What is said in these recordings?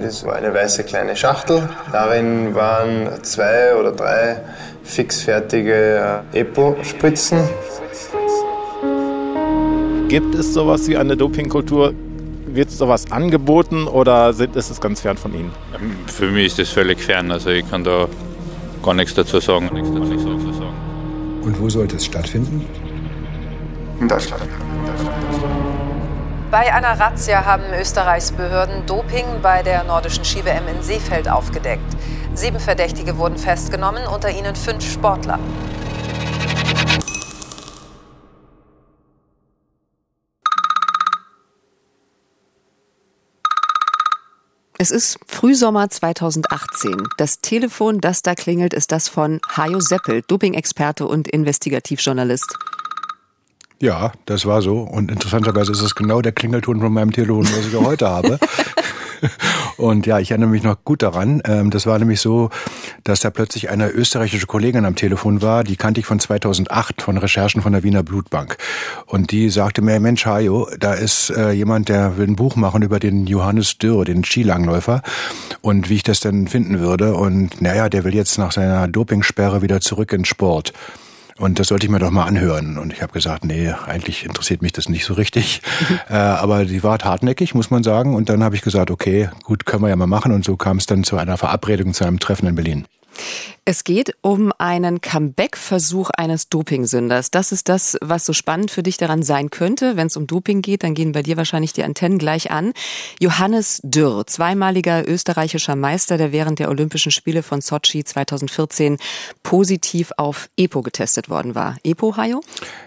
Das war eine weiße kleine Schachtel. Darin waren zwei oder drei fixfertige EPO-Spritzen. Gibt es sowas wie eine Dopingkultur? Wird sowas angeboten oder ist es ganz fern von Ihnen? Für mich ist das völlig fern. Also ich kann da gar nichts dazu sagen. Nichts dazu sagen. Und wo sollte es stattfinden? In Deutschland. Bei einer Razzia haben Österreichs Behörden Doping bei der nordischen Ski-WM in Seefeld aufgedeckt. Sieben Verdächtige wurden festgenommen, unter ihnen fünf Sportler. Es ist Frühsommer 2018. Das Telefon, das da klingelt, ist das von Hajo Seppel, Doping-Experte und Investigativjournalist. Ja, das war so. Und interessanterweise ist es genau der Klingelton von meinem Telefon, was ich heute habe. Und ja, ich erinnere mich noch gut daran. Ähm, das war nämlich so, dass da plötzlich eine österreichische Kollegin am Telefon war, die kannte ich von 2008 von Recherchen von der Wiener Blutbank. Und die sagte mir, Mensch, Hajo, da ist äh, jemand, der will ein Buch machen über den Johannes Dürr, den Skilangläufer und wie ich das denn finden würde. Und naja, der will jetzt nach seiner Dopingsperre wieder zurück in Sport. Und das sollte ich mir doch mal anhören. Und ich habe gesagt, nee, eigentlich interessiert mich das nicht so richtig. äh, aber die war hartnäckig, muss man sagen. Und dann habe ich gesagt, okay, gut, können wir ja mal machen. Und so kam es dann zu einer Verabredung, zu einem Treffen in Berlin. Es geht um einen Comeback-Versuch eines Dopingsünders. Das ist das, was so spannend für dich daran sein könnte. Wenn es um Doping geht, dann gehen bei dir wahrscheinlich die Antennen gleich an. Johannes Dürr, zweimaliger österreichischer Meister, der während der Olympischen Spiele von Sochi 2014 positiv auf EPO getestet worden war. EPO, Hajo?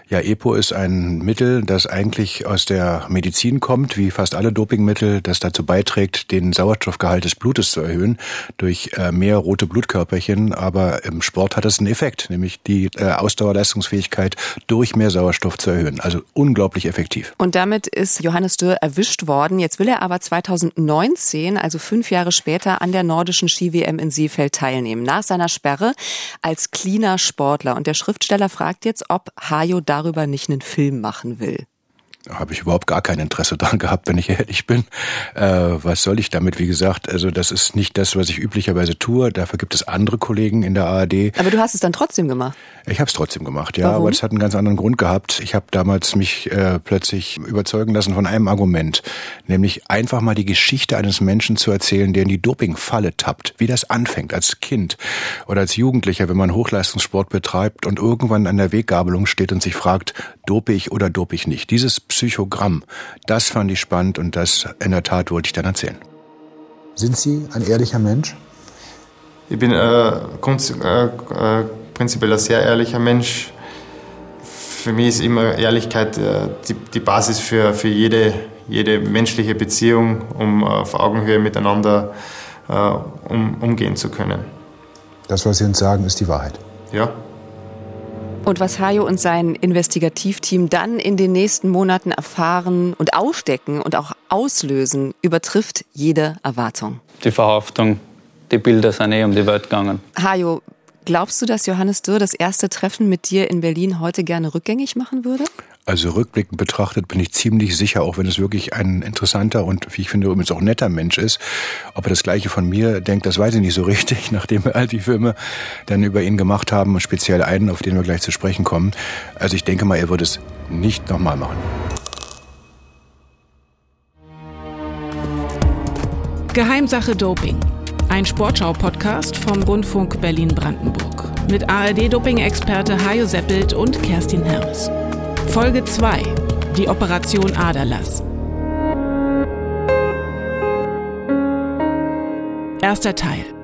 Ja, EPO ist ein Mittel, das eigentlich aus der Medizin kommt, wie fast alle Dopingmittel, das dazu beiträgt, den Sauerstoffgehalt des Blutes zu erhöhen durch äh, mehr rote Blutkörperchen aber im Sport hat es einen Effekt, nämlich die äh, Ausdauerleistungsfähigkeit durch mehr Sauerstoff zu erhöhen. Also unglaublich effektiv. Und damit ist Johannes Dürr erwischt worden. Jetzt will er aber 2019, also fünf Jahre später, an der nordischen Ski-WM in Seefeld teilnehmen. Nach seiner Sperre als cleaner Sportler. Und der Schriftsteller fragt jetzt, ob Hajo darüber nicht einen Film machen will habe ich überhaupt gar kein Interesse daran gehabt, wenn ich ehrlich bin. Äh, was soll ich damit? Wie gesagt, also das ist nicht das, was ich üblicherweise tue. Dafür gibt es andere Kollegen in der ARD. Aber du hast es dann trotzdem gemacht? Ich habe es trotzdem gemacht, ja. Warum? Aber es hat einen ganz anderen Grund gehabt. Ich habe damals mich äh, plötzlich überzeugen lassen von einem Argument, nämlich einfach mal die Geschichte eines Menschen zu erzählen, der in die Dopingfalle tappt. Wie das anfängt als Kind oder als Jugendlicher, wenn man Hochleistungssport betreibt und irgendwann an der Weggabelung steht und sich fragt, dope ich oder dope ich nicht. Dieses Psychogramm. Das fand ich spannend und das in der Tat wollte ich dann erzählen. Sind Sie ein ehrlicher Mensch? Ich bin äh, äh, äh, prinzipiell ein sehr ehrlicher Mensch. Für mich ist immer Ehrlichkeit äh, die, die, Basis für, für jede, jede menschliche Beziehung, um auf Augenhöhe miteinander äh, um, umgehen zu können. Das, was Sie uns sagen, ist die Wahrheit. Ja. Und was Hajo und sein Investigativteam dann in den nächsten Monaten erfahren und aufdecken und auch auslösen, übertrifft jede Erwartung. Die Verhaftung, die Bilder sind eh um die Welt gegangen. Hajo, glaubst du, dass Johannes Dürr das erste Treffen mit dir in Berlin heute gerne rückgängig machen würde? Also rückblickend betrachtet bin ich ziemlich sicher, auch wenn es wirklich ein interessanter und, wie ich finde, übrigens auch netter Mensch ist. Ob er das Gleiche von mir denkt, das weiß ich nicht so richtig, nachdem wir all die Filme dann über ihn gemacht haben und speziell einen, auf den wir gleich zu sprechen kommen. Also ich denke mal, er würde es nicht nochmal machen. Geheimsache Doping. Ein Sportschau-Podcast vom Rundfunk Berlin-Brandenburg. Mit ARD-Doping-Experte Hajo Seppelt und Kerstin Hermes. Folge 2. Die Operation Aderlass. Erster Teil.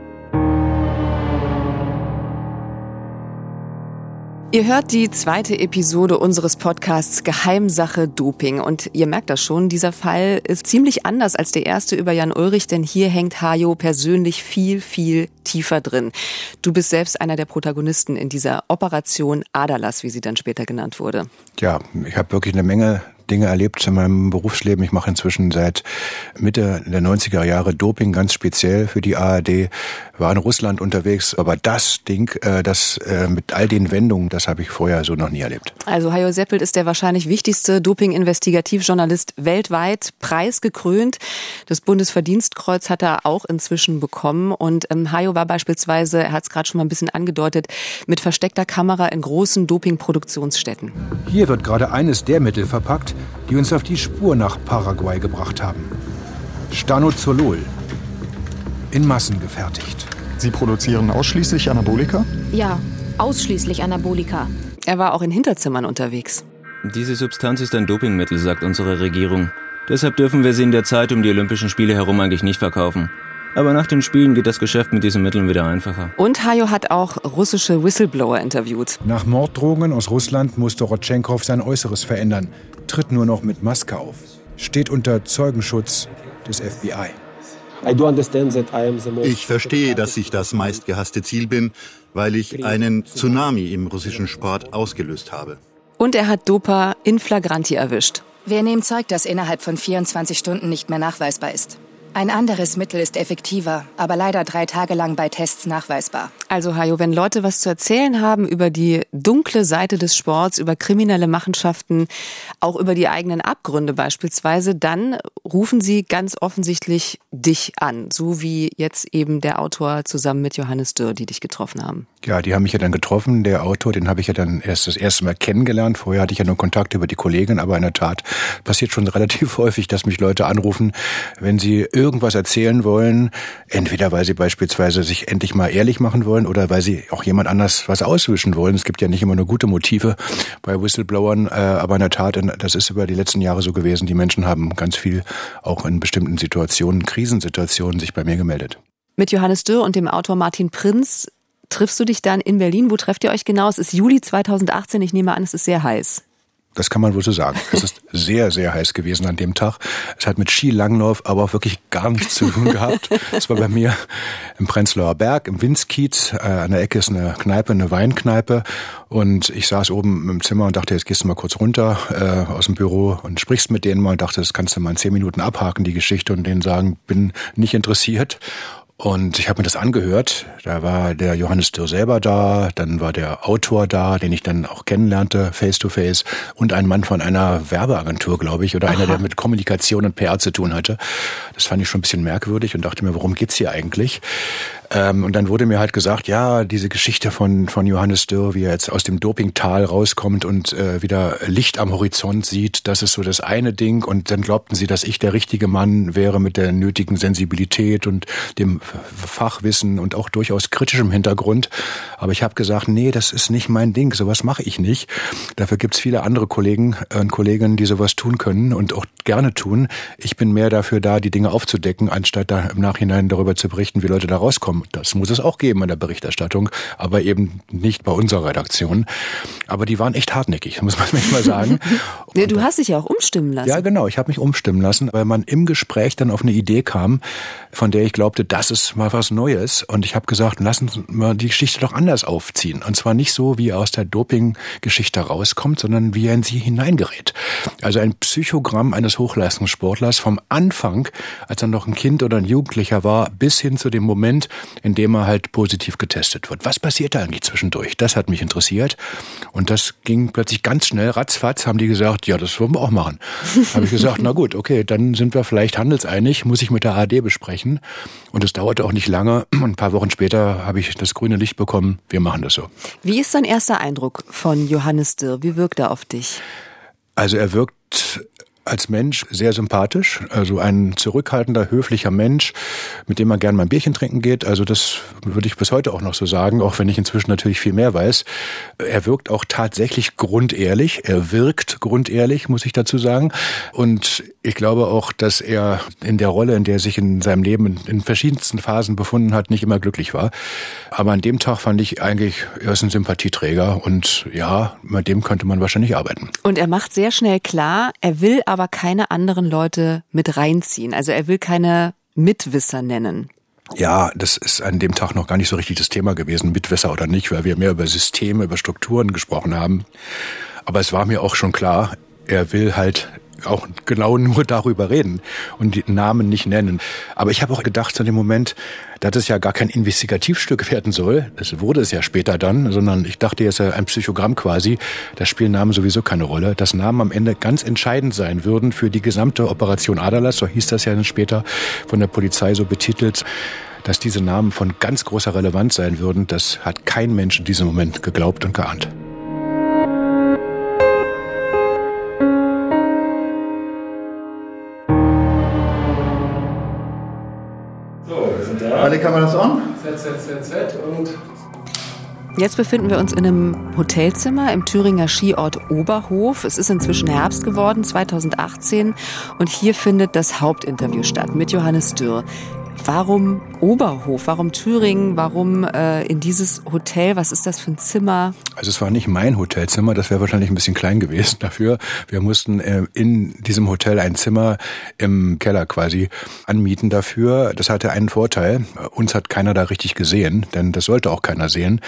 Ihr hört die zweite Episode unseres Podcasts Geheimsache Doping. Und ihr merkt das schon, dieser Fall ist ziemlich anders als der erste über Jan Ulrich, denn hier hängt Hajo persönlich viel, viel tiefer drin. Du bist selbst einer der Protagonisten in dieser Operation Aderlass, wie sie dann später genannt wurde. Ja, ich habe wirklich eine Menge Dinge erlebt in meinem Berufsleben. Ich mache inzwischen seit Mitte der 90er Jahre Doping ganz speziell für die ARD, war in Russland unterwegs, aber das Ding, äh, das äh, mit all den Wendungen, das habe ich vorher so noch nie erlebt. Also Hajo Seppelt ist der wahrscheinlich wichtigste Doping-Investigativjournalist weltweit, preisgekrönt. Das Bundesverdienstkreuz hat er auch inzwischen bekommen und ähm, Hajo war beispielsweise, er hat es gerade schon mal ein bisschen angedeutet, mit versteckter Kamera in großen Doping-Produktionsstätten. Hier wird gerade eines der Mittel verpackt, die uns auf die Spur nach Paraguay gebracht haben. Stanozolol. In Massen gefertigt. Sie produzieren ausschließlich Anabolika? Ja, ausschließlich Anabolika. Er war auch in Hinterzimmern unterwegs. Diese Substanz ist ein Dopingmittel, sagt unsere Regierung. Deshalb dürfen wir sie in der Zeit um die Olympischen Spiele herum eigentlich nicht verkaufen. Aber nach den Spielen geht das Geschäft mit diesen Mitteln wieder einfacher. Und Hajo hat auch russische Whistleblower interviewt. Nach Morddrohungen aus Russland muss Dorotschenkov sein Äußeres verändern. Tritt nur noch mit Maske auf. Steht unter Zeugenschutz des FBI. Ich verstehe, dass ich das meistgehasste Ziel bin, weil ich einen Tsunami im russischen Sport ausgelöst habe. Und er hat Dopa in flagranti erwischt. Wir nehmen Zeug, das innerhalb von 24 Stunden nicht mehr nachweisbar ist. Ein anderes Mittel ist effektiver, aber leider drei Tage lang bei Tests nachweisbar. Also Hajo, wenn Leute was zu erzählen haben über die dunkle Seite des Sports, über kriminelle Machenschaften, auch über die eigenen Abgründe beispielsweise, dann rufen sie ganz offensichtlich dich an, so wie jetzt eben der Autor zusammen mit Johannes Dürr, die dich getroffen haben. Ja, die haben mich ja dann getroffen. Der Autor, den habe ich ja dann erst das erste Mal kennengelernt. Vorher hatte ich ja nur Kontakt über die Kollegin, aber in der Tat passiert schon relativ häufig, dass mich Leute anrufen, wenn sie irgendwas erzählen wollen, entweder weil sie beispielsweise sich endlich mal ehrlich machen wollen oder weil sie auch jemand anders was auswischen wollen. Es gibt ja nicht immer nur gute Motive bei Whistleblowern, äh, aber in der Tat, das ist über die letzten Jahre so gewesen. Die Menschen haben ganz viel auch in bestimmten Situationen, Krisensituationen sich bei mir gemeldet. Mit Johannes Dürr und dem Autor Martin Prinz triffst du dich dann in Berlin. Wo trefft ihr euch genau? Es ist Juli 2018. Ich nehme an, es ist sehr heiß. Das kann man wohl so sagen. Es ist sehr, sehr heiß gewesen an dem Tag. Es hat mit Skilanglauf aber auch wirklich gar nichts zu tun gehabt. Es war bei mir im Prenzlauer Berg, im Winzkiez. Äh, an der Ecke ist eine Kneipe, eine Weinkneipe. Und ich saß oben im Zimmer und dachte, jetzt gehst du mal kurz runter äh, aus dem Büro und sprichst mit denen mal und dachte, das kannst du mal in zehn Minuten abhaken, die Geschichte, und denen sagen, bin nicht interessiert. Und ich habe mir das angehört. Da war der Johannes Dürr selber da, dann war der Autor da, den ich dann auch kennenlernte, face to face, und ein Mann von einer Werbeagentur, glaube ich, oder Aha. einer, der mit Kommunikation und PR zu tun hatte. Das fand ich schon ein bisschen merkwürdig und dachte mir, worum geht's hier eigentlich? Ähm, und dann wurde mir halt gesagt, ja, diese Geschichte von, von Johannes Dürr, wie er jetzt aus dem Dopingtal rauskommt und äh, wieder Licht am Horizont sieht, das ist so das eine Ding. Und dann glaubten sie, dass ich der richtige Mann wäre mit der nötigen Sensibilität und dem Fachwissen und auch durchaus kritischem Hintergrund. Aber ich habe gesagt, nee, das ist nicht mein Ding, sowas mache ich nicht. Dafür gibt's viele andere Kollegen und Kolleginnen, die sowas tun können und auch gerne tun. Ich bin mehr dafür da, die Dinge aufzudecken, anstatt da im Nachhinein darüber zu berichten, wie Leute da rauskommen. Das muss es auch geben in der Berichterstattung, aber eben nicht bei unserer Redaktion. Aber die waren echt hartnäckig, muss man manchmal sagen. nee, du hast dich ja auch umstimmen lassen. Ja, genau. Ich habe mich umstimmen lassen, weil man im Gespräch dann auf eine Idee kam, von der ich glaubte, das ist mal was Neues. Und ich habe gesagt, lassen wir die Geschichte doch anders aufziehen. Und zwar nicht so, wie er aus der Doping-Geschichte rauskommt, sondern wie er in sie hineingerät. Also ein Psychogramm eines Hochleistungssportlers vom Anfang, als er noch ein Kind oder ein Jugendlicher war, bis hin zu dem Moment, in dem er halt positiv getestet wird. Was passiert da eigentlich zwischendurch? Das hat mich interessiert. Und das ging plötzlich ganz schnell, ratzfatz, haben die gesagt, ja, das wollen wir auch machen. habe ich gesagt, na gut, okay, dann sind wir vielleicht handelseinig, muss ich mit der AD besprechen. Und es dauerte auch nicht lange. ein paar Wochen später habe ich das grüne Licht bekommen. Wir machen das so. Wie ist dein erster Eindruck von Johannes Dirr? Wie wirkt er auf dich? Also er wirkt als Mensch sehr sympathisch, also ein zurückhaltender, höflicher Mensch, mit dem man gern mal ein Bierchen trinken geht. Also das würde ich bis heute auch noch so sagen, auch wenn ich inzwischen natürlich viel mehr weiß. Er wirkt auch tatsächlich grundehrlich. Er wirkt grundehrlich, muss ich dazu sagen. Und ich glaube auch, dass er in der Rolle, in der er sich in seinem Leben in, verschiedensten Phasen befunden hat, nicht immer glücklich war. Aber an dem Tag fand ich eigentlich, er ist ein Sympathieträger und ja, mit dem könnte man wahrscheinlich arbeiten. Und er macht sehr schnell klar, er will aber keine anderen Leute mit reinziehen. Also er will keine Mitwisser nennen. Ja, das ist an dem Tag noch gar nicht so richtig das Thema gewesen, Mitwisser oder nicht, weil wir mehr über Systeme, über Strukturen gesprochen haben. Aber es war mir auch schon klar, er will halt auch genau nur darüber reden und die Namen nicht nennen. Aber ich habe auch gedacht zu dem Moment, dass es ja gar kein Investigativstück werden soll. Das wurde es ja später dann, sondern ich dachte, es ist ja ein Psychogramm quasi. Da spielen Namen sowieso keine Rolle. Dass Namen am Ende ganz entscheidend sein würden für die gesamte Operation Adalas, so hieß das ja dann später von der Polizei so betitelt. Dass diese Namen von ganz großer Relevanz sein würden, das hat kein Mensch in diesem Moment geglaubt und geahnt. Alle Kameras on? Z, Z, Z, Z und Jetzt befinden wir uns in einem Hotelzimmer im Thüringer Skiort Oberhof. Es ist inzwischen Herbst geworden, 2018. Und hier findet das Hauptinterview statt mit Johannes Dürr. Warum Oberhof? Warum Thüringen? Warum äh, in dieses Hotel? Was ist das für ein Zimmer? Also es war nicht mein Hotelzimmer, das wäre wahrscheinlich ein bisschen klein gewesen dafür. Wir mussten äh, in diesem Hotel ein Zimmer im Keller quasi anmieten dafür. Das hatte einen Vorteil. Uns hat keiner da richtig gesehen, denn das sollte auch keiner sehen,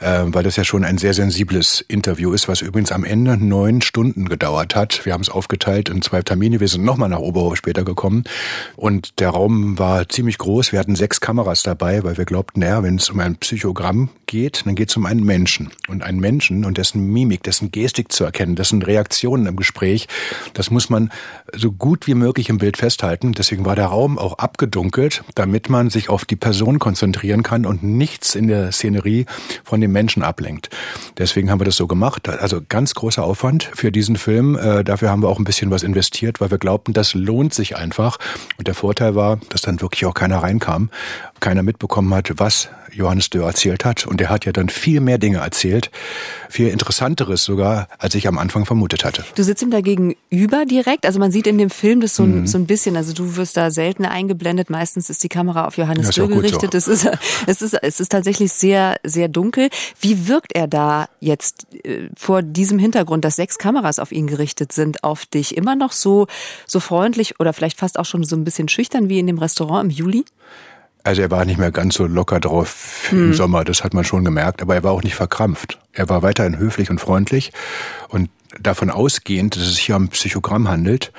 äh, weil das ja schon ein sehr sensibles Interview ist, was übrigens am Ende neun Stunden gedauert hat. Wir haben es aufgeteilt in zwei Termine. Wir sind nochmal nach Oberhof später gekommen und der Raum war ziemlich groß. Wir hatten sechs Kameras dabei, weil wir glaubten, naja, wenn es um ein Psychogramm geht, dann geht es um einen Menschen. Und einen Menschen und dessen Mimik, dessen Gestik zu erkennen, dessen Reaktionen im Gespräch, das muss man so gut wie möglich im Bild festhalten. Deswegen war der Raum auch abgedunkelt, damit man sich auf die Person konzentrieren kann und nichts in der Szenerie von dem Menschen ablenkt. Deswegen haben wir das so gemacht. Also ganz großer Aufwand für diesen Film. Äh, dafür haben wir auch ein bisschen was investiert, weil wir glaubten, das lohnt sich einfach. Und der Vorteil war, dass dann wirklich auch keiner reinkam, keiner mitbekommen hat, was Johannes Dörr erzählt hat. Und er hat ja dann viel mehr Dinge erzählt, viel interessanteres sogar, als ich am Anfang vermutet hatte. Du sitzt ihm dagegen über direkt. Also man sieht in dem Film das so, mhm. so ein bisschen. Also du wirst da selten eingeblendet. Meistens ist die Kamera auf Johannes Dörr gerichtet. So. Es, ist, es, ist, es ist tatsächlich sehr, sehr dunkel. Wie wirkt er da jetzt äh, vor diesem Hintergrund, dass sechs Kameras auf ihn gerichtet sind, auf dich? Immer noch so, so freundlich oder vielleicht fast auch schon so ein bisschen schüchtern wie in dem Restaurant im Juli? Also er war nicht mehr ganz so locker drauf hm. im Sommer, das hat man schon gemerkt, aber er war auch nicht verkrampft. Er war weiterhin höflich und freundlich und davon ausgehend, dass es sich hier um Psychogramm handelt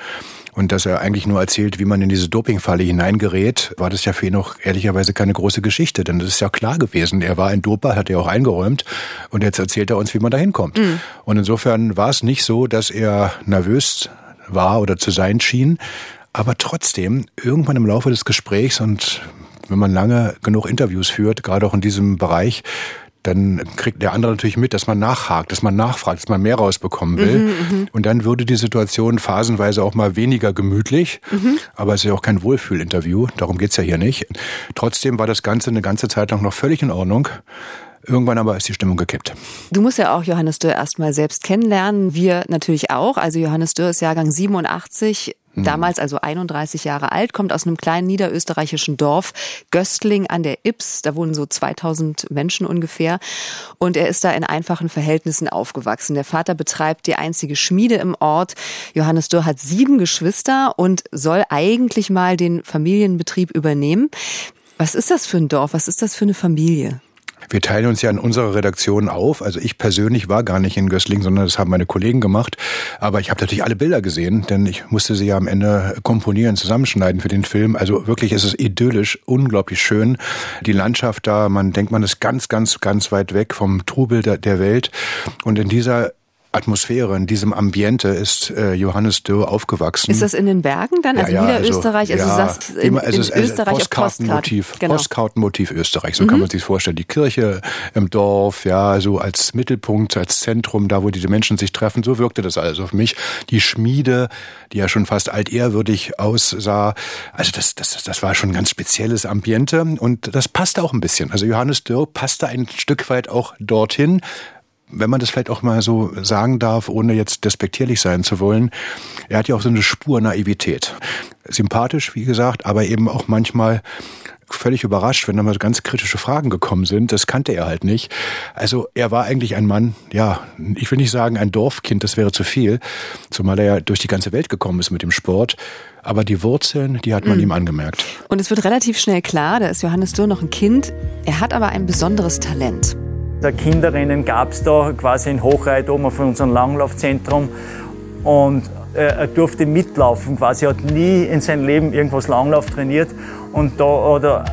und dass er eigentlich nur erzählt, wie man in diese Dopingfalle hineingerät, war das ja für ihn auch ehrlicherweise keine große Geschichte, denn das ist ja klar gewesen. Er war ein Doper, hat er auch eingeräumt und jetzt erzählt er uns, wie man da hinkommt. Mhm. Und insofern war es nicht so, dass er nervös war oder zu sein schien, aber trotzdem, irgendwann im Laufe des Gesprächs und wenn man lange genug Interviews führt, gerade auch in diesem Bereich, dann kriegt der andere natürlich mit, dass man nachhakt, dass man nachfragt, dass man mehr rausbekommen will. Mhm, mhm, und dann würde die Situation phasenweise auch mal weniger gemütlich. Mhm. Aber es ist ja auch kein Wohlfühlinterview, darum geht's ja hier nicht. Trotzdem war das Ganze eine ganze Zeit lang noch völlig in Ordnung. Irgendwann aber ist die Stimmung gekippt. Du musst ja auch Johannes Dürr erstmal selbst kennenlernen. Wir natürlich auch. Also Johannes Dürr ist Jahrgang 87. Mhm. Damals also 31 Jahre alt, kommt aus einem kleinen niederösterreichischen Dorf, Göstling an der Ips. Da wohnen so 2000 Menschen ungefähr. Und er ist da in einfachen Verhältnissen aufgewachsen. Der Vater betreibt die einzige Schmiede im Ort. Johannes Dürr hat sieben Geschwister und soll eigentlich mal den Familienbetrieb übernehmen. Was ist das für ein Dorf? Was ist das für eine Familie? Wir teilen uns ja in unserer Redaktion auf. Also ich persönlich war gar nicht in Gößling, sondern das haben meine Kollegen gemacht. Aber ich habe natürlich alle Bilder gesehen, denn ich musste sie ja am Ende komponieren, zusammenschneiden für den Film. Also wirklich ist es idyllisch, unglaublich schön. Die Landschaft da, man denkt, man ist ganz, ganz, ganz weit weg vom Trubel der Welt. Und in dieser Atmosphäre, in diesem Ambiente ist äh, Johannes Dürr aufgewachsen. Ist das in den Bergen dann? Also ja, ja, Niederösterreich? Also, also ja, du sagst in, also in also Österreich Postkartenmotiv, genau. Postkartenmotiv Österreich, so mhm. kann man sich vorstellen. Die Kirche im Dorf, ja, so als Mittelpunkt, als Zentrum, da wo diese Menschen sich treffen, so wirkte das alles auf mich. Die Schmiede, die ja schon fast altehrwürdig aussah, also das, das, das war schon ein ganz spezielles Ambiente und das passte auch ein bisschen. Also Johannes Dürr passte ein Stück weit auch dorthin, wenn man das vielleicht auch mal so sagen darf, ohne jetzt despektierlich sein zu wollen, er hat ja auch so eine Spur Naivität. Sympathisch, wie gesagt, aber eben auch manchmal völlig überrascht, wenn da mal ganz kritische Fragen gekommen sind. Das kannte er halt nicht. Also er war eigentlich ein Mann, ja, ich will nicht sagen ein Dorfkind, das wäre zu viel, zumal er ja durch die ganze Welt gekommen ist mit dem Sport. Aber die Wurzeln, die hat man mhm. ihm angemerkt. Und es wird relativ schnell klar, da ist Johannes Dürr noch ein Kind. Er hat aber ein besonderes Talent. Der Kinderrennen gab es da quasi in Hochreit oben auf unserem Langlaufzentrum. und er durfte mitlaufen quasi, er hat nie in seinem Leben irgendwas Langlauf trainiert und da hat er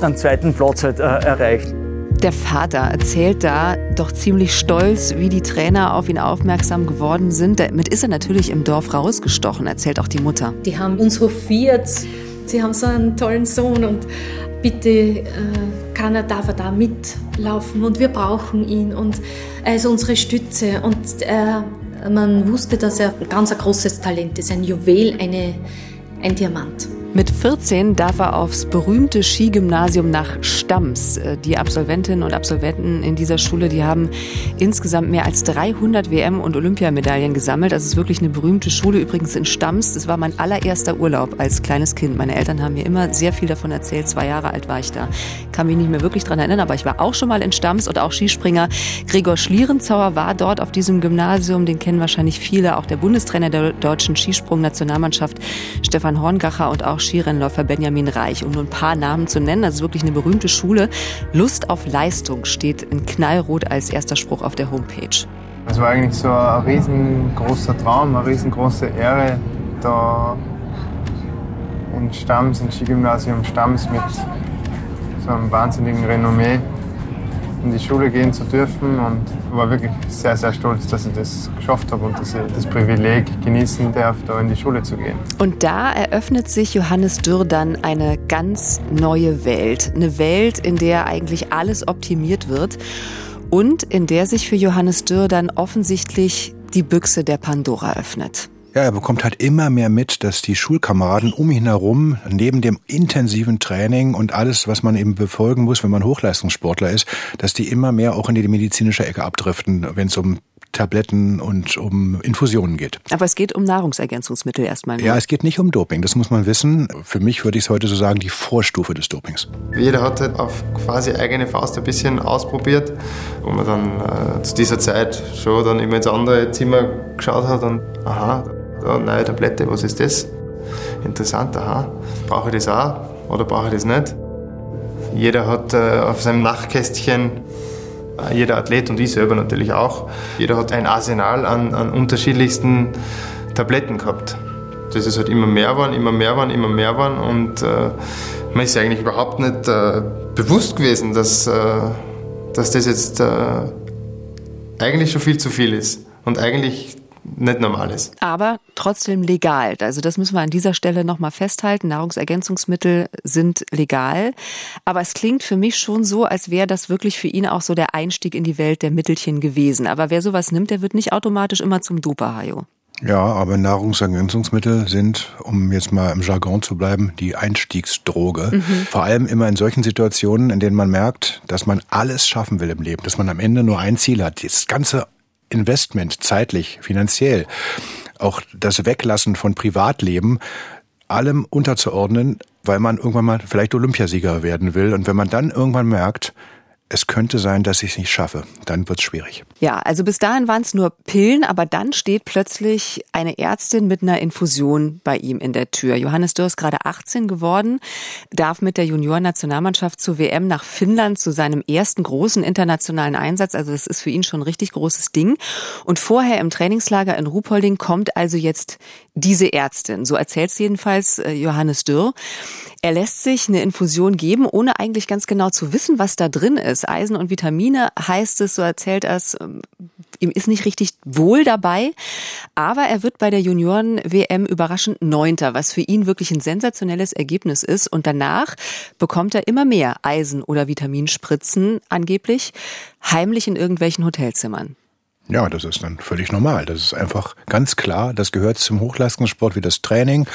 einen zweiten Platz halt äh, erreicht. Der Vater erzählt da doch ziemlich stolz, wie die Trainer auf ihn aufmerksam geworden sind. Damit ist er natürlich im Dorf rausgestochen, erzählt auch die Mutter. Die haben uns hofiert, sie haben so einen tollen Sohn und bitte äh, kann er, darf er da mitlaufen und wir brauchen ihn und er ist unsere Stütze und äh, man wusste, dass er ein ganz großes Talent ist, ein Juwel, eine, ein Diamant. Mit 14 darf er aufs berühmte Skigymnasium nach Stams. Äh, die Absolventinnen und Absolventen in dieser Schule, die haben insgesamt mehr als 300 WM- und Olympiamedaillen gesammelt. Das ist wirklich eine berühmte Schule. Übrigens in Stams, das war mein allererster Urlaub als kleines Kind. Meine Eltern haben mir immer sehr viel davon erzählt. Zwei Jahre alt war ich da. Kann mich nicht mehr wirklich dran erinnern, aber ich war auch schon mal in Stams und auch Skispringer. Gregor Schlierenzauer war dort auf diesem Gymnasium. Den kennen wahrscheinlich viele. Auch der Bundestrainer der deutschen Skisprung-Nationalmannschaft, Stefan Horngacher und auch Skirennläufer Benjamin Reich, um nur ein paar Namen zu nennen. Das ist wirklich eine berühmte Schule. Lust auf Leistung steht in Knallrot als erster Spruch auf der Homepage. Es war eigentlich so ein riesengroßer Traum, eine riesengroße Ehre, da in Stams, im Skigymnasium Stams mit so einem wahnsinnigen Renommee in die Schule gehen zu dürfen und war wirklich sehr, sehr stolz, dass ich das geschafft habe und dass ich das Privileg genießen darf, da in die Schule zu gehen. Und da eröffnet sich Johannes Dürr dann eine ganz neue Welt. Eine Welt, in der eigentlich alles optimiert wird und in der sich für Johannes Dürr dann offensichtlich die Büchse der Pandora öffnet. Ja, er bekommt halt immer mehr mit, dass die Schulkameraden um ihn herum, neben dem intensiven Training und alles, was man eben befolgen muss, wenn man Hochleistungssportler ist, dass die immer mehr auch in die medizinische Ecke abdriften, wenn es um Tabletten und um Infusionen geht. Aber es geht um Nahrungsergänzungsmittel erstmal. Nur. Ja, es geht nicht um Doping, das muss man wissen. Für mich würde ich es heute so sagen, die Vorstufe des Dopings. Jeder hat halt auf quasi eigene Faust ein bisschen ausprobiert, wo man dann äh, zu dieser Zeit schon dann immer ins andere Zimmer geschaut hat und aha, da, neue Tablette, was ist das? Interessant, aha. Brauche ich das auch oder brauche ich das nicht? Jeder hat äh, auf seinem Nachtkästchen, äh, jeder Athlet und ich selber natürlich auch, jeder hat ein Arsenal an, an unterschiedlichsten Tabletten gehabt. Das ist halt immer mehr waren, immer mehr waren, immer mehr waren und äh, man ist eigentlich überhaupt nicht äh, bewusst gewesen, dass, dass das jetzt eigentlich schon viel zu viel ist und eigentlich nicht normal ist. Aber trotzdem legal. Also das müssen wir an dieser Stelle nochmal festhalten. Nahrungsergänzungsmittel sind legal. Aber es klingt für mich schon so, als wäre das wirklich für ihn auch so der Einstieg in die Welt der Mittelchen gewesen. Aber wer sowas nimmt, der wird nicht automatisch immer zum Doper-Hajo. Ja, aber Nahrungsergänzungsmittel sind, um jetzt mal im Jargon zu bleiben, die Einstiegsdroge. Mhm. Vor allem immer in solchen Situationen, in denen man merkt, dass man alles schaffen will im Leben, dass man am Ende nur ein Ziel hat, das ganze Investment, zeitlich, finanziell, auch das Weglassen von Privatleben, allem unterzuordnen, weil man irgendwann mal vielleicht Olympiasieger werden will. Und wenn man dann irgendwann merkt, es könnte sein, dass ich es nicht schaffe. Dann wird es schwierig. Ja, also bis dahin waren es nur Pillen, aber dann steht plötzlich eine Ärztin mit einer Infusion bei ihm in der Tür. Johannes Dürr ist gerade 18 geworden, darf mit der Juniorennationalmannschaft zur WM nach Finnland zu seinem ersten großen internationalen Einsatz. Also das ist für ihn schon ein richtig großes Ding. Und vorher im Trainingslager in Ruhpolding kommt also jetzt diese Ärztin. So erzählt es jedenfalls äh, Johannes Dürr. Er lässt sich eine Infusion geben, ohne eigentlich ganz genau zu wissen, was da drin ist. Eisen und Vitamine heißt es, so erzählt er es, ähm, ihm ist nicht richtig wohl dabei, aber er wird bei der Junioren-WM überraschend Neunter, was für ihn wirklich ein sensationelles Ergebnis ist. Und danach bekommt er immer mehr Eisen- oder Vitaminspritzen angeblich heimlich in irgendwelchen Hotelzimmern. Ja, das ist dann völlig normal. Das ist einfach ganz klar. Das gehört zum Hochleistungssport wie das Training.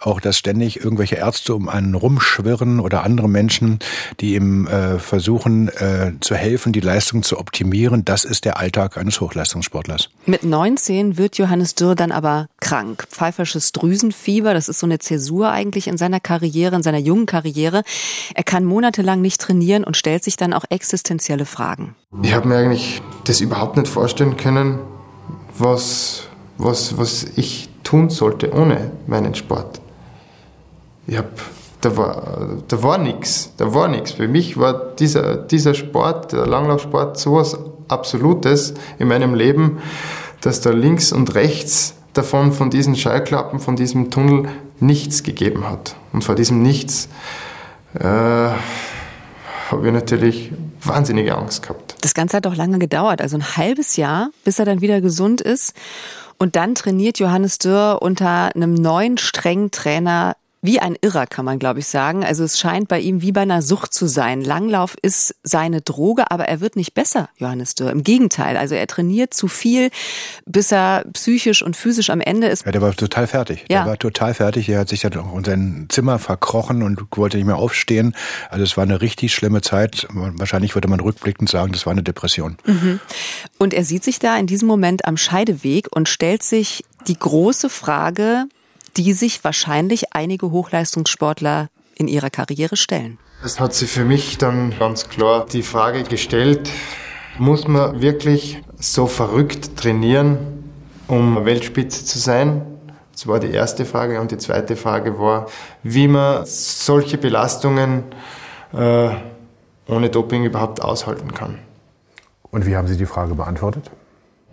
Auch, dass ständig irgendwelche Ärzte um einen rumschwirren oder andere Menschen, die ihm äh, versuchen äh, zu helfen, die Leistung zu optimieren. Das ist der Alltag eines Hochleistungssportlers. Mit 19 wird Johannes Dürr dann aber krank. Pfeifersches Drüsenfieber, das ist so eine Zäsur eigentlich in seiner Karriere, in seiner jungen Karriere. Er kann monatelang nicht trainieren und stellt sich dann auch existenzielle Fragen. Ich habe mir eigentlich das überhaupt nicht vorstellen können, was, was, was ich tun sollte ohne meinen Sport. Ich hab, da war, nichts, da war nichts. Für mich war dieser, dieser Sport, der Langlaufsport, so was Absolutes in meinem Leben, dass da links und rechts davon, von diesen Schallklappen, von diesem Tunnel nichts gegeben hat. Und vor diesem Nichts äh, habe ich natürlich wahnsinnige Angst gehabt. Das Ganze hat auch lange gedauert, also ein halbes Jahr, bis er dann wieder gesund ist. Und dann trainiert Johannes Dürr unter einem neuen, strengen Trainer wie ein Irrer, kann man, glaube ich, sagen. Also es scheint bei ihm wie bei einer Sucht zu sein. Langlauf ist seine Droge, aber er wird nicht besser, Johannes Dürr. Im Gegenteil. Also er trainiert zu viel, bis er psychisch und physisch am Ende ist. Ja, der war total fertig. Ja. Der war total fertig. Er hat sich dann auch in sein Zimmer verkrochen und wollte nicht mehr aufstehen. Also es war eine richtig schlimme Zeit. Wahrscheinlich würde man rückblickend sagen, das war eine Depression. Mhm. Und er sieht sich da in diesem Moment am Scheideweg und stellt sich die große Frage, die sich wahrscheinlich einige Hochleistungssportler in ihrer Karriere stellen. Es hat sich für mich dann ganz klar die Frage gestellt, muss man wirklich so verrückt trainieren, um Weltspitze zu sein? Das war die erste Frage. Und die zweite Frage war, wie man solche Belastungen äh, ohne Doping überhaupt aushalten kann. Und wie haben Sie die Frage beantwortet?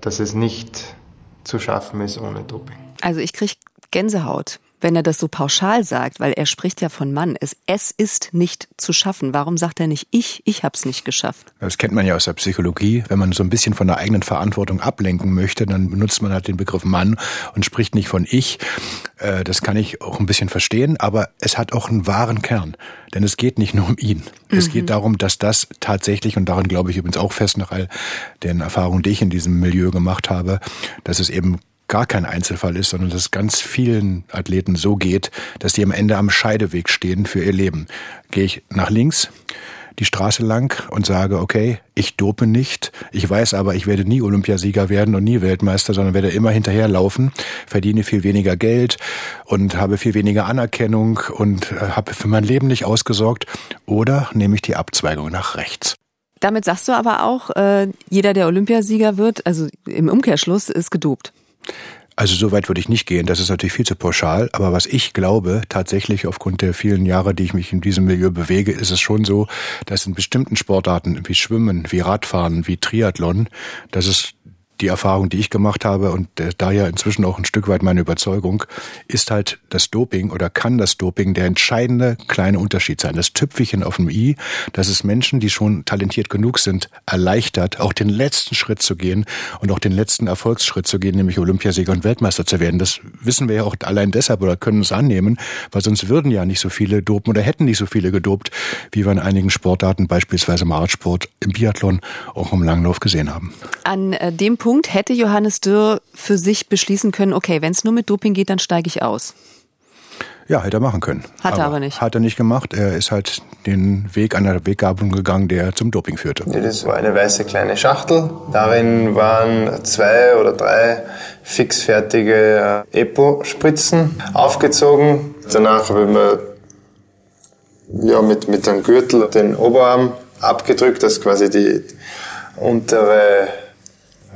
Dass es nicht zu schaffen ist ohne Doping. Also ich kriege Gänsehaut, wenn er das so pauschal sagt, weil er spricht ja von Mann. Es, es ist nicht zu schaffen. Warum sagt er nicht ich? Ich hab's nicht geschafft. Das kennt man ja aus der Psychologie. Wenn man so ein bisschen von der eigenen Verantwortung ablenken möchte, dann benutzt man halt den Begriff Mann und spricht nicht von ich. Äh, Das kann ich auch ein bisschen verstehen, aber es hat auch einen wahren Kern. Denn es geht nicht nur um ihn. Es Mhm. geht darum, dass das tatsächlich, und daran glaube ich übrigens auch fest nach all den Erfahrungen, die ich in diesem Milieu gemacht habe, dass es eben gar kein Einzelfall ist, sondern dass es ganz vielen Athleten so geht, dass die am Ende am Scheideweg stehen für ihr Leben. Gehe ich nach links, die Straße lang und sage, okay, ich dope nicht. Ich weiß aber, ich werde nie Olympiasieger werden und nie Weltmeister, sondern werde immer hinterherlaufen, verdiene viel weniger Geld und habe viel weniger Anerkennung und äh, habe für mein Leben nicht ausgesorgt. Oder nehme ich die Abzweigung nach rechts. Damit sagst du aber auch, äh, jeder, der Olympiasieger wird, also im Umkehrschluss, ist gedopt. Also so weit würde ich nicht gehen, das ist natürlich viel zu pauschal, aber was ich glaube, tatsächlich aufgrund der vielen Jahre, die ich mich in diesem Milieu bewege, ist es schon so, dass in bestimmten Sportarten wie Schwimmen, wie Radfahren, wie Triathlon, dass es die Erfahrung, die ich gemacht habe und äh, daher inzwischen auch ein Stück weit meine Überzeugung, ist halt das Doping oder kann das Doping der entscheidende kleine Unterschied sein. Das Tüpfelchen auf dem i, dass es Menschen, die schon talentiert genug sind, erleichtert, auch den letzten Schritt zu gehen und auch den letzten Erfolgsschritt zu gehen, nämlich Olympiasieger und Weltmeister zu werden. Das wissen wir ja auch allein deshalb oder können es annehmen, weil sonst würden ja nicht so viele dopen oder hätten nicht so viele gedopt, wie wir in einigen Sportarten, beispielsweise im Radsport, im Biathlon, auch im Langlauf gesehen haben. An äh, dem Punkt hätte Johannes Dürr für sich beschließen können, okay, wenn es nur mit Doping geht, dann steige ich aus. Ja, hätte er machen können. Hat er aber nicht. Hat er nicht gemacht. Er ist halt den Weg einer Weggabelung gegangen, der zum Doping führte. Das war eine weiße kleine Schachtel. Darin waren zwei oder drei fixfertige äh, Epo-Spritzen aufgezogen. Danach habe ich mir ja, mit, mit einem Gürtel den Oberarm abgedrückt, dass quasi die untere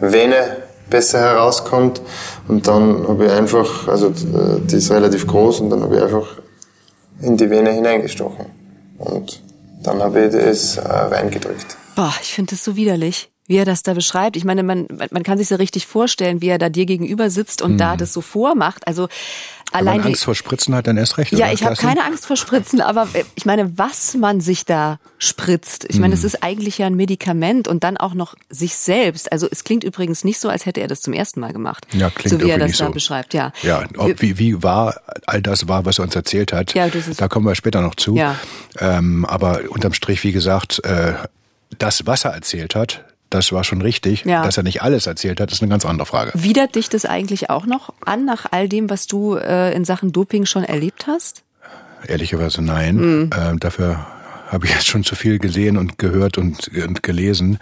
Vene besser herauskommt. Und dann habe ich einfach, also die ist relativ groß, und dann habe ich einfach in die Vene hineingestochen. Und dann habe ich das äh, reingedrückt. Boah, ich finde das so widerlich, wie er das da beschreibt. Ich meine, man, man kann sich so richtig vorstellen, wie er da dir gegenüber sitzt und Hm. da das so vormacht. Also Wenn allein man die, Angst vor Spritzen hat, dann erst recht. ja, ich habe keine Angst vor Spritzen, aber äh, ich meine, was man sich da spritzt. Ich meine, es Hm. ist eigentlich ja ein Medikament und dann auch noch sich selbst. Also es klingt übrigens nicht so, als hätte er das zum ersten Mal gemacht. Ja, klingt so wie er das da so. beschreibt, ja. Ja, ob, wie, wie wahr all das war, was er uns erzählt hat, Ja, das ist- da kommen wir später noch zu. Ja. Ähm, aber unterm Strich, wie gesagt, äh, das, was er erzählt hat, das war schon richtig. Ja. Dass er nicht alles erzählt hat, ist eine ganz andere Frage. Widert dich das eigentlich auch noch an, nach all dem, was du äh, in Sachen Doping schon erlebt hast? Ehrlicherweise nein. Mhm. Ähm, dafür habe ich jetzt schon zu viel gesehen und gehört und, und gelesen.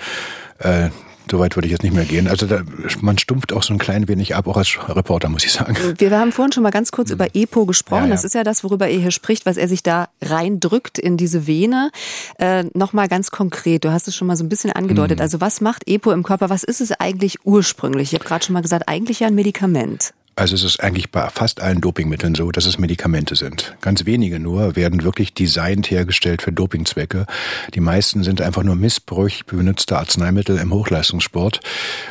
Äh, Soweit würde ich jetzt nicht mehr gehen. Also da, man stumpft auch so ein klein wenig ab, auch als Reporter, muss ich sagen. Wir haben vorhin schon mal ganz kurz über EPO gesprochen. Ja, ja. Das ist ja das, worüber er hier spricht, was er sich da reindrückt in diese Vene. Äh, Nochmal ganz konkret, du hast es schon mal so ein bisschen angedeutet. Mhm. Also was macht EPO im Körper? Was ist es eigentlich ursprünglich? Ich habe gerade schon mal gesagt, eigentlich ja ein Medikament. Also es ist eigentlich bei fast allen Dopingmitteln so, dass es Medikamente sind. Ganz wenige nur werden wirklich designt hergestellt für Dopingzwecke. Die meisten sind einfach nur missbräuchlich benützte Arzneimittel im Hochleistungssport.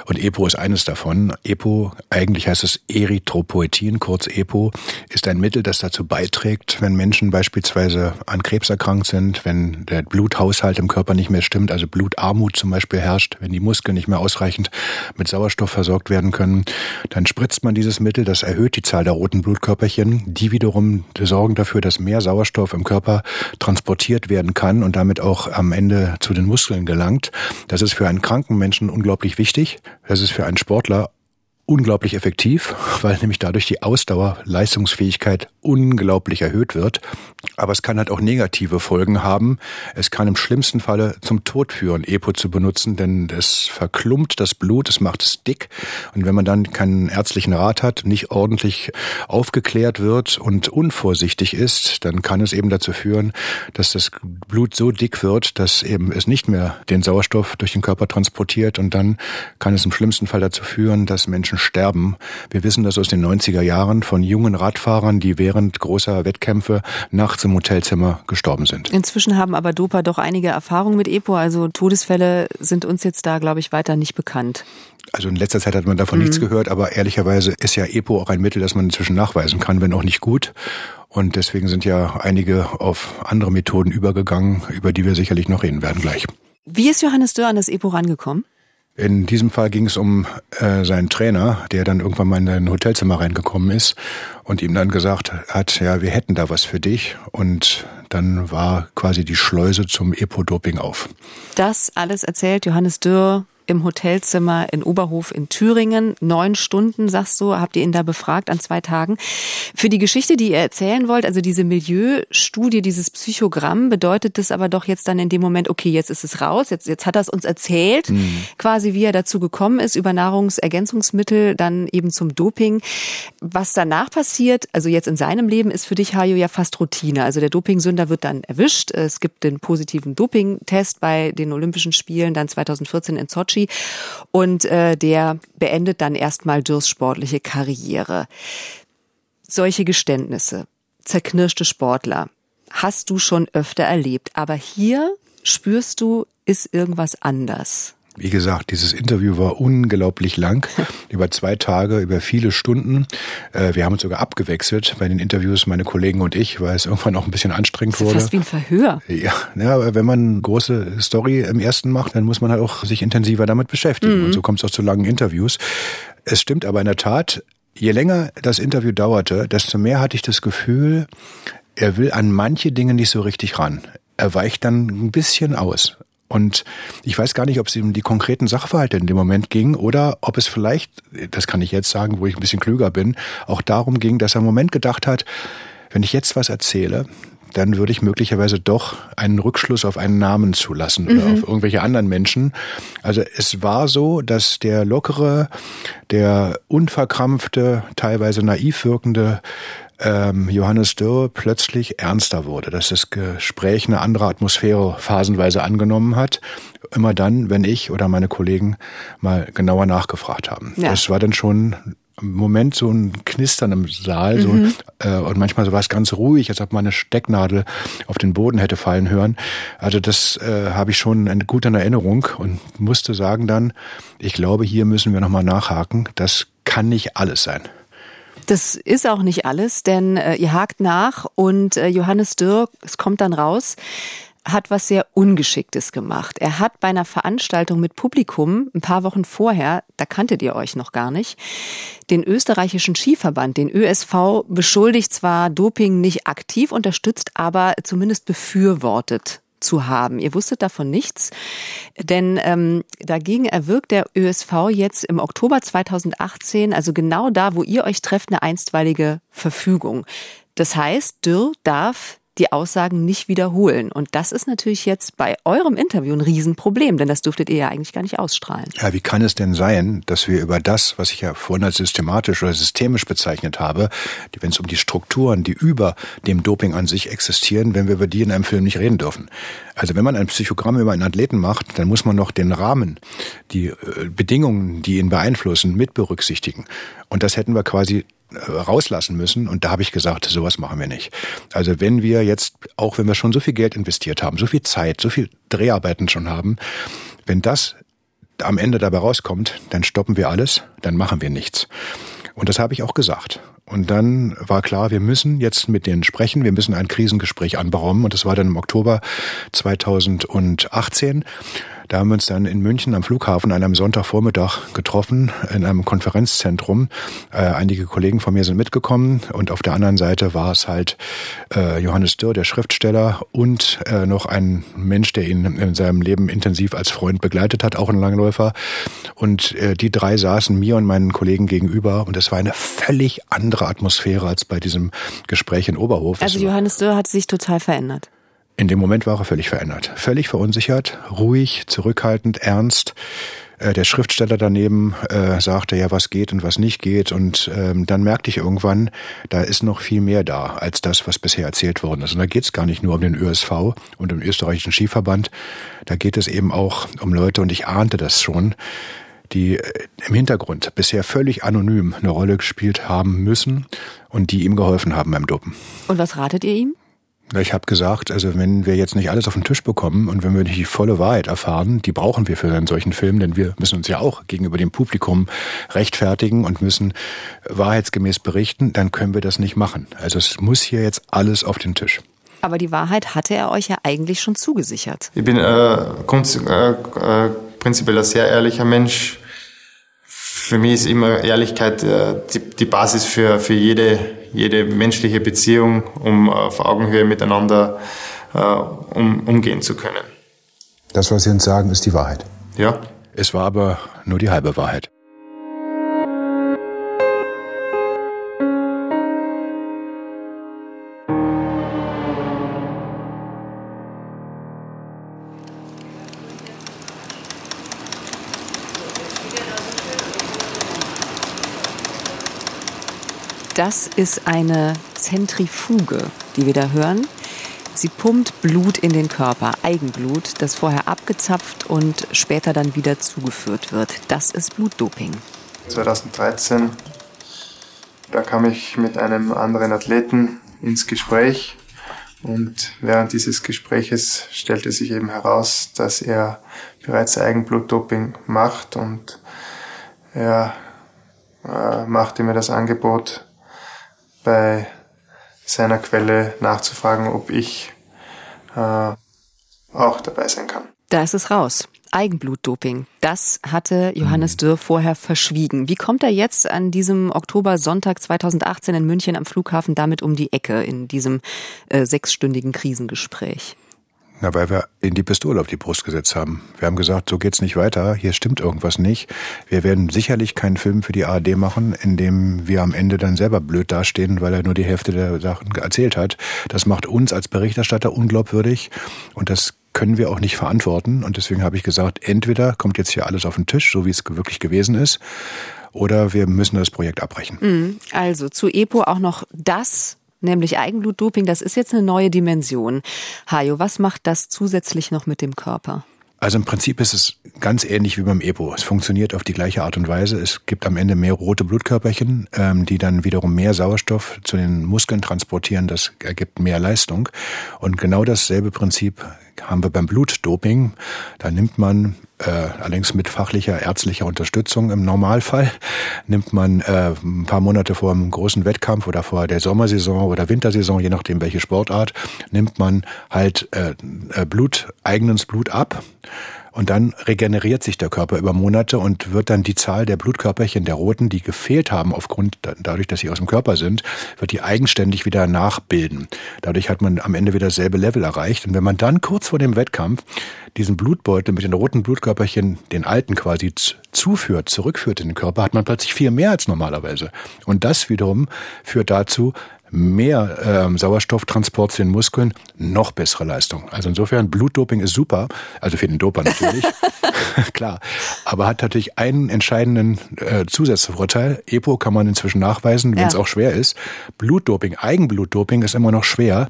Und EPO ist eines davon. EPO, eigentlich heißt es Erythropoetin, kurz EPO, ist ein Mittel, das dazu beiträgt, wenn Menschen beispielsweise an Krebs erkrankt sind, wenn der Bluthaushalt im Körper nicht mehr stimmt, also Blutarmut zum Beispiel herrscht, wenn die Muskeln nicht mehr ausreichend mit Sauerstoff versorgt werden können, dann spritzt man dieses Mittel Mittel, das erhöht die Zahl der roten Blutkörperchen, die wiederum sorgen dafür, dass mehr Sauerstoff im Körper transportiert werden kann und damit auch am Ende zu den Muskeln gelangt. Das ist für einen kranken Menschen unglaublich wichtig. Das ist für einen Sportler unglaublich effektiv, weil nämlich dadurch die Ausdauer, Leistungsfähigkeit unglaublich erhöht wird. Aber es kann halt auch negative Folgen haben. Es kann im schlimmsten Falle zum Tod führen, EPO zu benutzen, denn es verklumpt das Blut, es macht es dick. Und wenn man dann keinen ärztlichen Rat hat, nicht ordentlich aufgeklärt wird und unvorsichtig ist, dann kann es eben dazu führen, dass das Blut so dick wird, dass eben es nicht mehr den Sauerstoff durch den Körper transportiert. Und dann kann es im schlimmsten Fall dazu führen, dass Menschen sterben. Wir wissen das aus den 90er Jahren von jungen Radfahrern, die während großer Wettkämpfe nachts im Hotelzimmer gestorben sind. Inzwischen haben aber Dopa doch einige Erfahrungen mit EPO, also Todesfälle sind uns jetzt da, glaube ich, weiter nicht bekannt. Also in letzter Zeit hat man davon mhm. nichts gehört, aber ehrlicherweise ist ja EPO auch ein Mittel, das man inzwischen nachweisen kann, wenn auch nicht gut. Und deswegen sind ja einige auf andere Methoden übergegangen, über die wir sicherlich noch reden werden gleich. Wie ist Johannes Dörr an das EPO rangekommen? In diesem Fall ging es um äh, seinen Trainer, der dann irgendwann mal in ein Hotelzimmer reingekommen ist und ihm dann gesagt hat, ja, wir hätten da was für dich. Und dann war quasi die Schleuse zum Epo-Doping auf. Das alles erzählt Johannes Dürr im Hotelzimmer in Oberhof in Thüringen. Neun Stunden, sagst du, habt ihr ihn da befragt an zwei Tagen. Für die Geschichte, die ihr erzählen wollt, also diese Milieustudie, dieses Psychogramm, bedeutet das aber doch jetzt dann in dem Moment, okay, jetzt ist es raus, jetzt, jetzt hat er es uns erzählt, mhm. quasi wie er dazu gekommen ist, über Nahrungsergänzungsmittel, dann eben zum Doping. Was danach passiert, also jetzt in seinem Leben, ist für dich, Hajo, ja fast Routine. Also der Dopingsünder wird dann erwischt. Es gibt den positiven Dopingtest bei den Olympischen Spielen dann 2014 in Sochi. Sochi. Und äh, der beendet dann erstmal Dürrs sportliche Karriere. Solche Geständnisse, zerknirschte Sportler, hast du schon öfter erlebt. Aber hier spürst du, ist irgendwas anders. Wie gesagt, dieses Interview war unglaublich lang, über zwei Tage, über viele Stunden. Äh, wir haben uns sogar abgewechselt bei den Interviews, meine Kollegen und ich, weil es irgendwann auch ein bisschen anstrengend wurde. Fast wie ein Verhör. Ja, ja, wenn man eine große Story im ersten macht, dann muss man halt auch sich intensiver damit beschäftigen. Mhm. Und so kommt es auch zu langen Interviews. Es stimmt aber in der Tat, je länger das Interview dauerte, desto mehr hatte ich das Gefühl, er will an manche Dinge nicht so richtig ran. Er weicht dann ein bisschen aus. Und ich weiß gar nicht, ob es um die konkreten Sachverhalte in dem Moment ging oder ob es vielleicht, das kann ich jetzt sagen, wo ich ein bisschen klüger bin, auch darum ging, dass er im Moment gedacht hat, wenn ich jetzt was erzähle, dann würde ich möglicherweise doch einen Rückschluss auf einen Namen zulassen oder mhm. auf irgendwelche anderen Menschen. Also es war so, dass der lockere, der unverkrampfte, teilweise naiv wirkende ähm, Johannes Dürr plötzlich ernster wurde, dass das Gespräch eine andere Atmosphäre phasenweise angenommen hat. Immer dann, wenn ich oder meine Kollegen mal genauer nachgefragt haben. Ja. Das war dann schon im Moment so ein Knistern im Saal so, mhm. äh, und manchmal so war es ganz ruhig, als ob man eine Stecknadel auf den Boden hätte fallen hören. Also das äh, habe ich schon in guter Erinnerung und musste sagen dann, ich glaube, hier müssen wir nochmal nachhaken. Das kann nicht alles sein. Das ist auch nicht alles, denn äh, ihr hakt nach und äh, Johannes Dürr, es kommt dann raus, hat was sehr Ungeschicktes gemacht. Er hat bei einer Veranstaltung mit Publikum ein paar Wochen vorher, da kanntet ihr euch noch gar nicht, den österreichischen Skiverband, den ÖSV, beschuldigt zwar Doping nicht aktiv unterstützt, aber zumindest befürwortet zu haben. Ihr wusstet davon nichts, denn ähm, dagegen erwirkt der ÖSV jetzt im Oktober 2018, also genau da, wo ihr euch trefft, eine einstweilige Verfügung. Das heißt, Dürr darf die Aussagen nicht wiederholen. Und das ist natürlich jetzt bei eurem Interview ein Riesenproblem, denn das dürftet ihr ja eigentlich gar nicht ausstrahlen. Ja, wie kann es denn sein, dass wir über das, was ich ja vorhin als systematisch oder systemisch bezeichnet habe, wenn es um die Strukturen, die über dem Doping an sich existieren, wenn wir über die in einem Film nicht reden dürfen? Also wenn man ein Psychogramm über einen Athleten macht, dann muss man noch den Rahmen, die äh, Bedingungen, die ihn beeinflussen, mit berücksichtigen. Und das hätten wir quasi rauslassen müssen. Und da habe ich gesagt, sowas machen wir nicht. Also wenn wir jetzt, auch wenn wir schon so viel Geld investiert haben, so viel Zeit, so viel Dreharbeiten schon haben, wenn das am Ende dabei rauskommt, dann stoppen wir alles, dann machen wir nichts. Und das habe ich auch gesagt. Und dann war klar, wir müssen jetzt mit denen sprechen, wir müssen ein Krisengespräch anberaumen. Und das war dann im Oktober 2018. Da haben wir uns dann in München am Flughafen an einem Sonntagvormittag getroffen, in einem Konferenzzentrum. Äh, einige Kollegen von mir sind mitgekommen und auf der anderen Seite war es halt äh, Johannes Dürr, der Schriftsteller, und äh, noch ein Mensch, der ihn in seinem Leben intensiv als Freund begleitet hat, auch ein Langläufer. Und äh, die drei saßen mir und meinen Kollegen gegenüber und es war eine völlig andere Atmosphäre als bei diesem Gespräch in Oberhof. Also Johannes Dürr hat sich total verändert. In dem Moment war er völlig verändert. Völlig verunsichert, ruhig, zurückhaltend, ernst. Äh, der Schriftsteller daneben äh, sagte ja, was geht und was nicht geht. Und ähm, dann merkte ich irgendwann, da ist noch viel mehr da als das, was bisher erzählt worden ist. Und da geht es gar nicht nur um den ÖSV und den österreichischen Skiverband. Da geht es eben auch um Leute, und ich ahnte das schon, die äh, im Hintergrund bisher völlig anonym eine Rolle gespielt haben müssen und die ihm geholfen haben beim Dopen. Und was ratet ihr ihm? Ich habe gesagt, also wenn wir jetzt nicht alles auf den Tisch bekommen und wenn wir nicht die volle Wahrheit erfahren, die brauchen wir für einen solchen Film, denn wir müssen uns ja auch gegenüber dem Publikum rechtfertigen und müssen wahrheitsgemäß berichten, dann können wir das nicht machen. Also es muss hier jetzt alles auf den Tisch. Aber die Wahrheit hatte er euch ja eigentlich schon zugesichert. Ich bin äh, äh, äh, prinzipiell ein sehr ehrlicher Mensch. Für mich ist immer Ehrlichkeit äh, die, die Basis für, für jede jede menschliche Beziehung, um auf Augenhöhe miteinander äh, um, umgehen zu können. Das, was Sie uns sagen, ist die Wahrheit. Ja. Es war aber nur die halbe Wahrheit. Das ist eine Zentrifuge, die wir da hören. Sie pumpt Blut in den Körper, Eigenblut, das vorher abgezapft und später dann wieder zugeführt wird. Das ist Blutdoping. 2013, da kam ich mit einem anderen Athleten ins Gespräch und während dieses Gespräches stellte sich eben heraus, dass er bereits Eigenblutdoping macht und er äh, machte mir das Angebot, bei seiner Quelle nachzufragen, ob ich äh, auch dabei sein kann. Da ist es raus. Eigenblutdoping. Das hatte Johannes Dürr vorher verschwiegen. Wie kommt er jetzt an diesem Oktober Sonntag 2018 in München am Flughafen damit um die Ecke in diesem äh, sechsstündigen Krisengespräch? Na, weil wir in die Pistole auf die Brust gesetzt haben. Wir haben gesagt, so geht's nicht weiter, hier stimmt irgendwas nicht. Wir werden sicherlich keinen Film für die ARD machen, in dem wir am Ende dann selber blöd dastehen, weil er nur die Hälfte der Sachen erzählt hat. Das macht uns als Berichterstatter unglaubwürdig und das können wir auch nicht verantworten. Und deswegen habe ich gesagt, entweder kommt jetzt hier alles auf den Tisch, so wie es wirklich gewesen ist, oder wir müssen das Projekt abbrechen. Mhm. Also zu EPO auch noch das nämlich Eigenblutdoping, das ist jetzt eine neue Dimension. Hajo, was macht das zusätzlich noch mit dem Körper? Also im Prinzip ist es ganz ähnlich wie beim EPO. Es funktioniert auf die gleiche Art und Weise. Es gibt am Ende mehr rote Blutkörperchen, ähm, die dann wiederum mehr Sauerstoff zu den Muskeln transportieren. Das ergibt mehr Leistung. Und genau dasselbe Prinzip haben wir beim Blutdoping. Da nimmt man äh, allerdings mit fachlicher ärztlicher Unterstützung im Normalfall nimmt man äh, ein paar Monate vor einem großen Wettkampf oder vor der Sommersaison oder Wintersaison, je nachdem welche Sportart, nimmt man halt äh, äh Blut, eigenes Blut ab und dann regeneriert sich der Körper über Monate und wird dann die Zahl der Blutkörperchen, der roten, die gefehlt haben aufgrund, dadurch, dass sie aus dem Körper sind, wird die eigenständig wieder nachbilden. Dadurch hat man am Ende wieder dasselbe Level erreicht. Und wenn man dann kurz vor dem Wettkampf diesen Blutbeutel mit den roten Blutkörperchen, den alten quasi zuführt, zurückführt in den Körper, hat man plötzlich viel mehr als normalerweise. Und das wiederum führt dazu, mehr ähm, Sauerstofftransport zu den Muskeln, noch bessere Leistung. Also insofern, Blutdoping ist super, also für den Doper natürlich, klar, aber hat natürlich einen entscheidenden äh, Zusatzvorteil. EPO kann man inzwischen nachweisen, wenn es ja. auch schwer ist. Blutdoping, Eigenblutdoping ist immer noch schwer,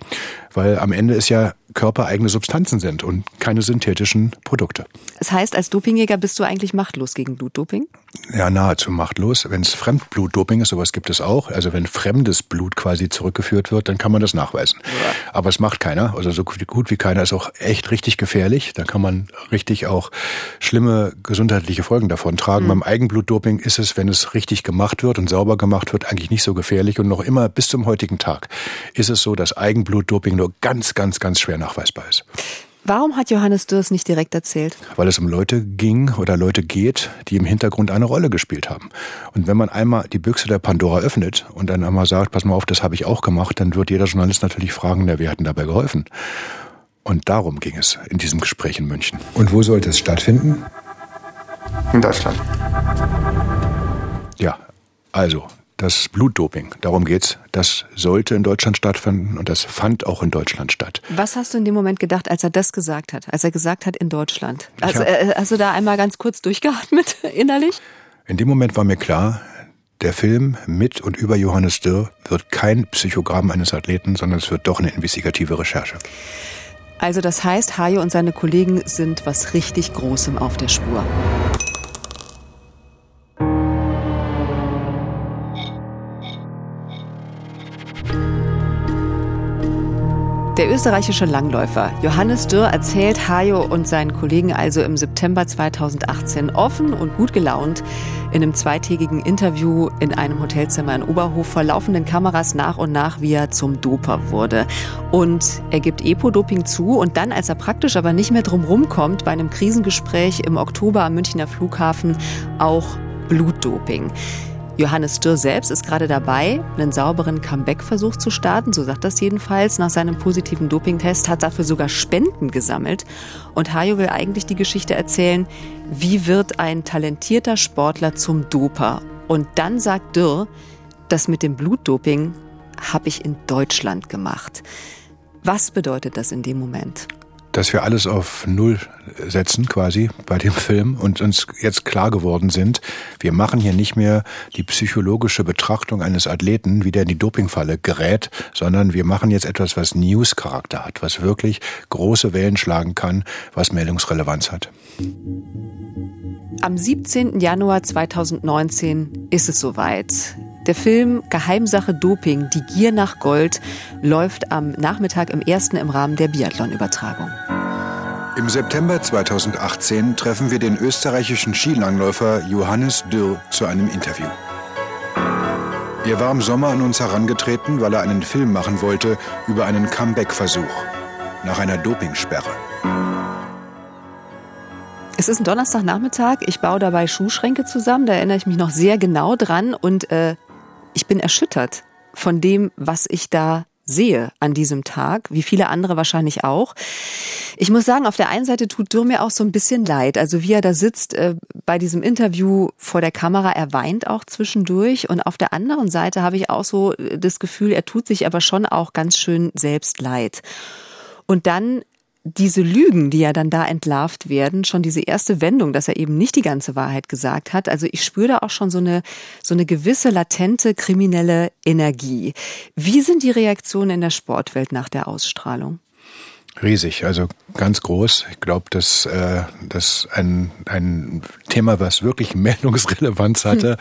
weil am Ende es ja körpereigene Substanzen sind und keine synthetischen Produkte. Das heißt, als Dopingjäger bist du eigentlich machtlos gegen Blutdoping? Ja, nahezu machtlos. Wenn es Fremdblutdoping ist, sowas gibt es auch. Also wenn fremdes Blut quasi zurückgeführt wird, dann kann man das nachweisen. Ja. Aber es macht keiner. Also so gut wie keiner ist auch echt richtig gefährlich. Da kann man richtig auch schlimme gesundheitliche Folgen davon tragen. Mhm. Beim Eigenblutdoping ist es, wenn es richtig gemacht wird und sauber gemacht wird, eigentlich nicht so gefährlich. Und noch immer bis zum heutigen Tag ist es so, dass Eigenblutdoping nur ganz, ganz, ganz schwer nachweisbar ist. Warum hat Johannes Dürrs nicht direkt erzählt? Weil es um Leute ging oder Leute geht, die im Hintergrund eine Rolle gespielt haben. Und wenn man einmal die Büchse der Pandora öffnet und dann einmal sagt, pass mal auf, das habe ich auch gemacht, dann wird jeder Journalist natürlich fragen, na, wer hat denn dabei geholfen? Und darum ging es in diesem Gespräch in München. Und wo sollte es stattfinden? In Deutschland. Ja, also das Blutdoping, darum geht's, das sollte in Deutschland stattfinden und das fand auch in Deutschland statt. Was hast du in dem Moment gedacht, als er das gesagt hat, als er gesagt hat in Deutschland? Also, äh, hast du da einmal ganz kurz durchgeatmet innerlich? In dem Moment war mir klar, der Film mit und über Johannes Dürr wird kein Psychogramm eines Athleten, sondern es wird doch eine investigative Recherche. Also das heißt, Hajo und seine Kollegen sind was richtig Großem auf der Spur. Der österreichische Langläufer Johannes Dürr erzählt Hajo und seinen Kollegen also im September 2018 offen und gut gelaunt in einem zweitägigen Interview in einem Hotelzimmer in Oberhof vor laufenden Kameras nach und nach, wie er zum Doper wurde. Und er gibt Epo-Doping zu und dann, als er praktisch aber nicht mehr drumherum kommt, bei einem Krisengespräch im Oktober am Münchner Flughafen auch Blutdoping. Johannes Dürr selbst ist gerade dabei, einen sauberen Comeback-Versuch zu starten, so sagt das jedenfalls. Nach seinem positiven Dopingtest hat dafür sogar Spenden gesammelt. Und Hajo will eigentlich die Geschichte erzählen, wie wird ein talentierter Sportler zum Doper? Und dann sagt Dürr, das mit dem Blutdoping habe ich in Deutschland gemacht. Was bedeutet das in dem Moment? Dass wir alles auf Null setzen quasi bei dem Film und uns jetzt klar geworden sind, wir machen hier nicht mehr die psychologische Betrachtung eines Athleten, wie der in die Dopingfalle gerät, sondern wir machen jetzt etwas, was News-Charakter hat, was wirklich große Wellen schlagen kann, was Meldungsrelevanz hat. Am 17. Januar 2019 ist es soweit. Der Film Geheimsache Doping, die Gier nach Gold läuft am Nachmittag im ersten im Rahmen der Biathlon-Übertragung. Im September 2018 treffen wir den österreichischen Skilangläufer Johannes Dürr zu einem Interview. Er war im Sommer an uns herangetreten, weil er einen Film machen wollte über einen Comeback-Versuch nach einer Dopingsperre. Es ist ein Donnerstagnachmittag. Ich baue dabei Schuhschränke zusammen. Da erinnere ich mich noch sehr genau dran. Und äh, ich bin erschüttert von dem, was ich da sehe an diesem Tag, wie viele andere wahrscheinlich auch. Ich muss sagen, auf der einen Seite tut Dürr mir auch so ein bisschen leid. Also wie er da sitzt äh, bei diesem Interview vor der Kamera, er weint auch zwischendurch. Und auf der anderen Seite habe ich auch so äh, das Gefühl, er tut sich aber schon auch ganz schön selbst leid. Und dann diese Lügen, die ja dann da entlarvt werden, schon diese erste Wendung, dass er eben nicht die ganze Wahrheit gesagt hat. Also ich spüre da auch schon so eine, so eine gewisse latente kriminelle Energie. Wie sind die Reaktionen in der Sportwelt nach der Ausstrahlung? Riesig, also ganz groß. Ich glaube, dass äh, das ein, ein Thema, was wirklich Meldungsrelevanz hatte,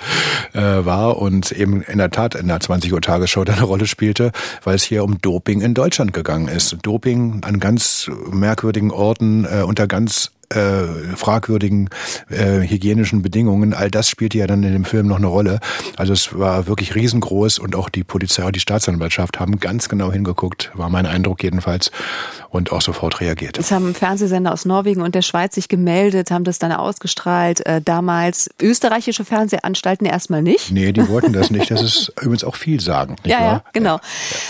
hm. äh, war und eben in der Tat in der 20 Uhr Tagesschau eine Rolle spielte, weil es hier um Doping in Deutschland gegangen ist. Doping an ganz merkwürdigen Orten äh, unter ganz äh, fragwürdigen äh, hygienischen Bedingungen, all das spielte ja dann in dem Film noch eine Rolle. Also es war wirklich riesengroß und auch die Polizei und die Staatsanwaltschaft haben ganz genau hingeguckt, war mein Eindruck jedenfalls, und auch sofort reagiert. Es haben Fernsehsender aus Norwegen und der Schweiz sich gemeldet, haben das dann ausgestrahlt. Äh, damals österreichische Fernsehanstalten erstmal nicht. Nee, die wollten das nicht. Das ist übrigens auch viel sagen. Ja, ja, genau.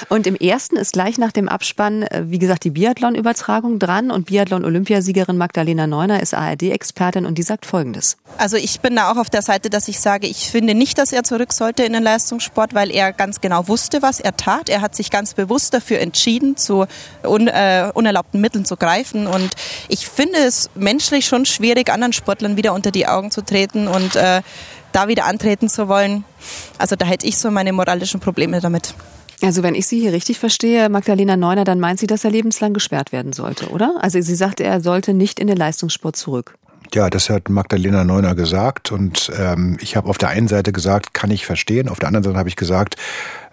Und im ersten ist gleich nach dem Abspann, äh, wie gesagt, die Biathlon-Übertragung dran und Biathlon-Olympiasiegerin Magdalena Neuner ist ARD-Expertin und die sagt Folgendes. Also ich bin da auch auf der Seite, dass ich sage, ich finde nicht, dass er zurück sollte in den Leistungssport, weil er ganz genau wusste, was er tat. Er hat sich ganz bewusst dafür entschieden, zu un, äh, unerlaubten Mitteln zu greifen. Und ich finde es menschlich schon schwierig, anderen Sportlern wieder unter die Augen zu treten und äh, da wieder antreten zu wollen. Also da hätte ich so meine moralischen Probleme damit. Also wenn ich Sie hier richtig verstehe, Magdalena Neuner, dann meint sie, dass er lebenslang gesperrt werden sollte, oder? Also sie sagt, er sollte nicht in den Leistungssport zurück. Ja, das hat Magdalena Neuner gesagt und ähm, ich habe auf der einen Seite gesagt, kann ich verstehen, auf der anderen Seite habe ich gesagt,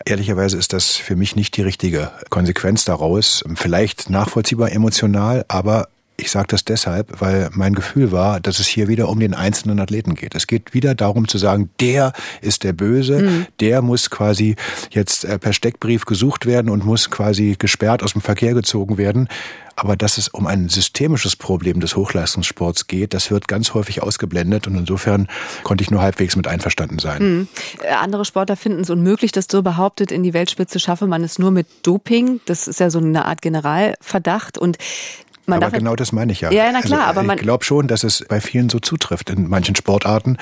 ehrlicherweise ist das für mich nicht die richtige Konsequenz daraus. Vielleicht nachvollziehbar emotional, aber ich sage das deshalb, weil mein Gefühl war, dass es hier wieder um den einzelnen Athleten geht. Es geht wieder darum zu sagen, der ist der Böse, mhm. der muss quasi jetzt äh, per Steckbrief gesucht werden und muss quasi gesperrt aus dem Verkehr gezogen werden. Aber dass es um ein systemisches Problem des Hochleistungssports geht, das wird ganz häufig ausgeblendet und insofern konnte ich nur halbwegs mit einverstanden sein. Mhm. Andere Sportler finden es unmöglich, dass so behauptet, in die Weltspitze schaffe man es nur mit Doping. Das ist ja so eine Art Generalverdacht und man aber genau das meine ich ja. Ja, na klar, also, aber man. Ich glaube schon, dass es bei vielen so zutrifft. In manchen Sportarten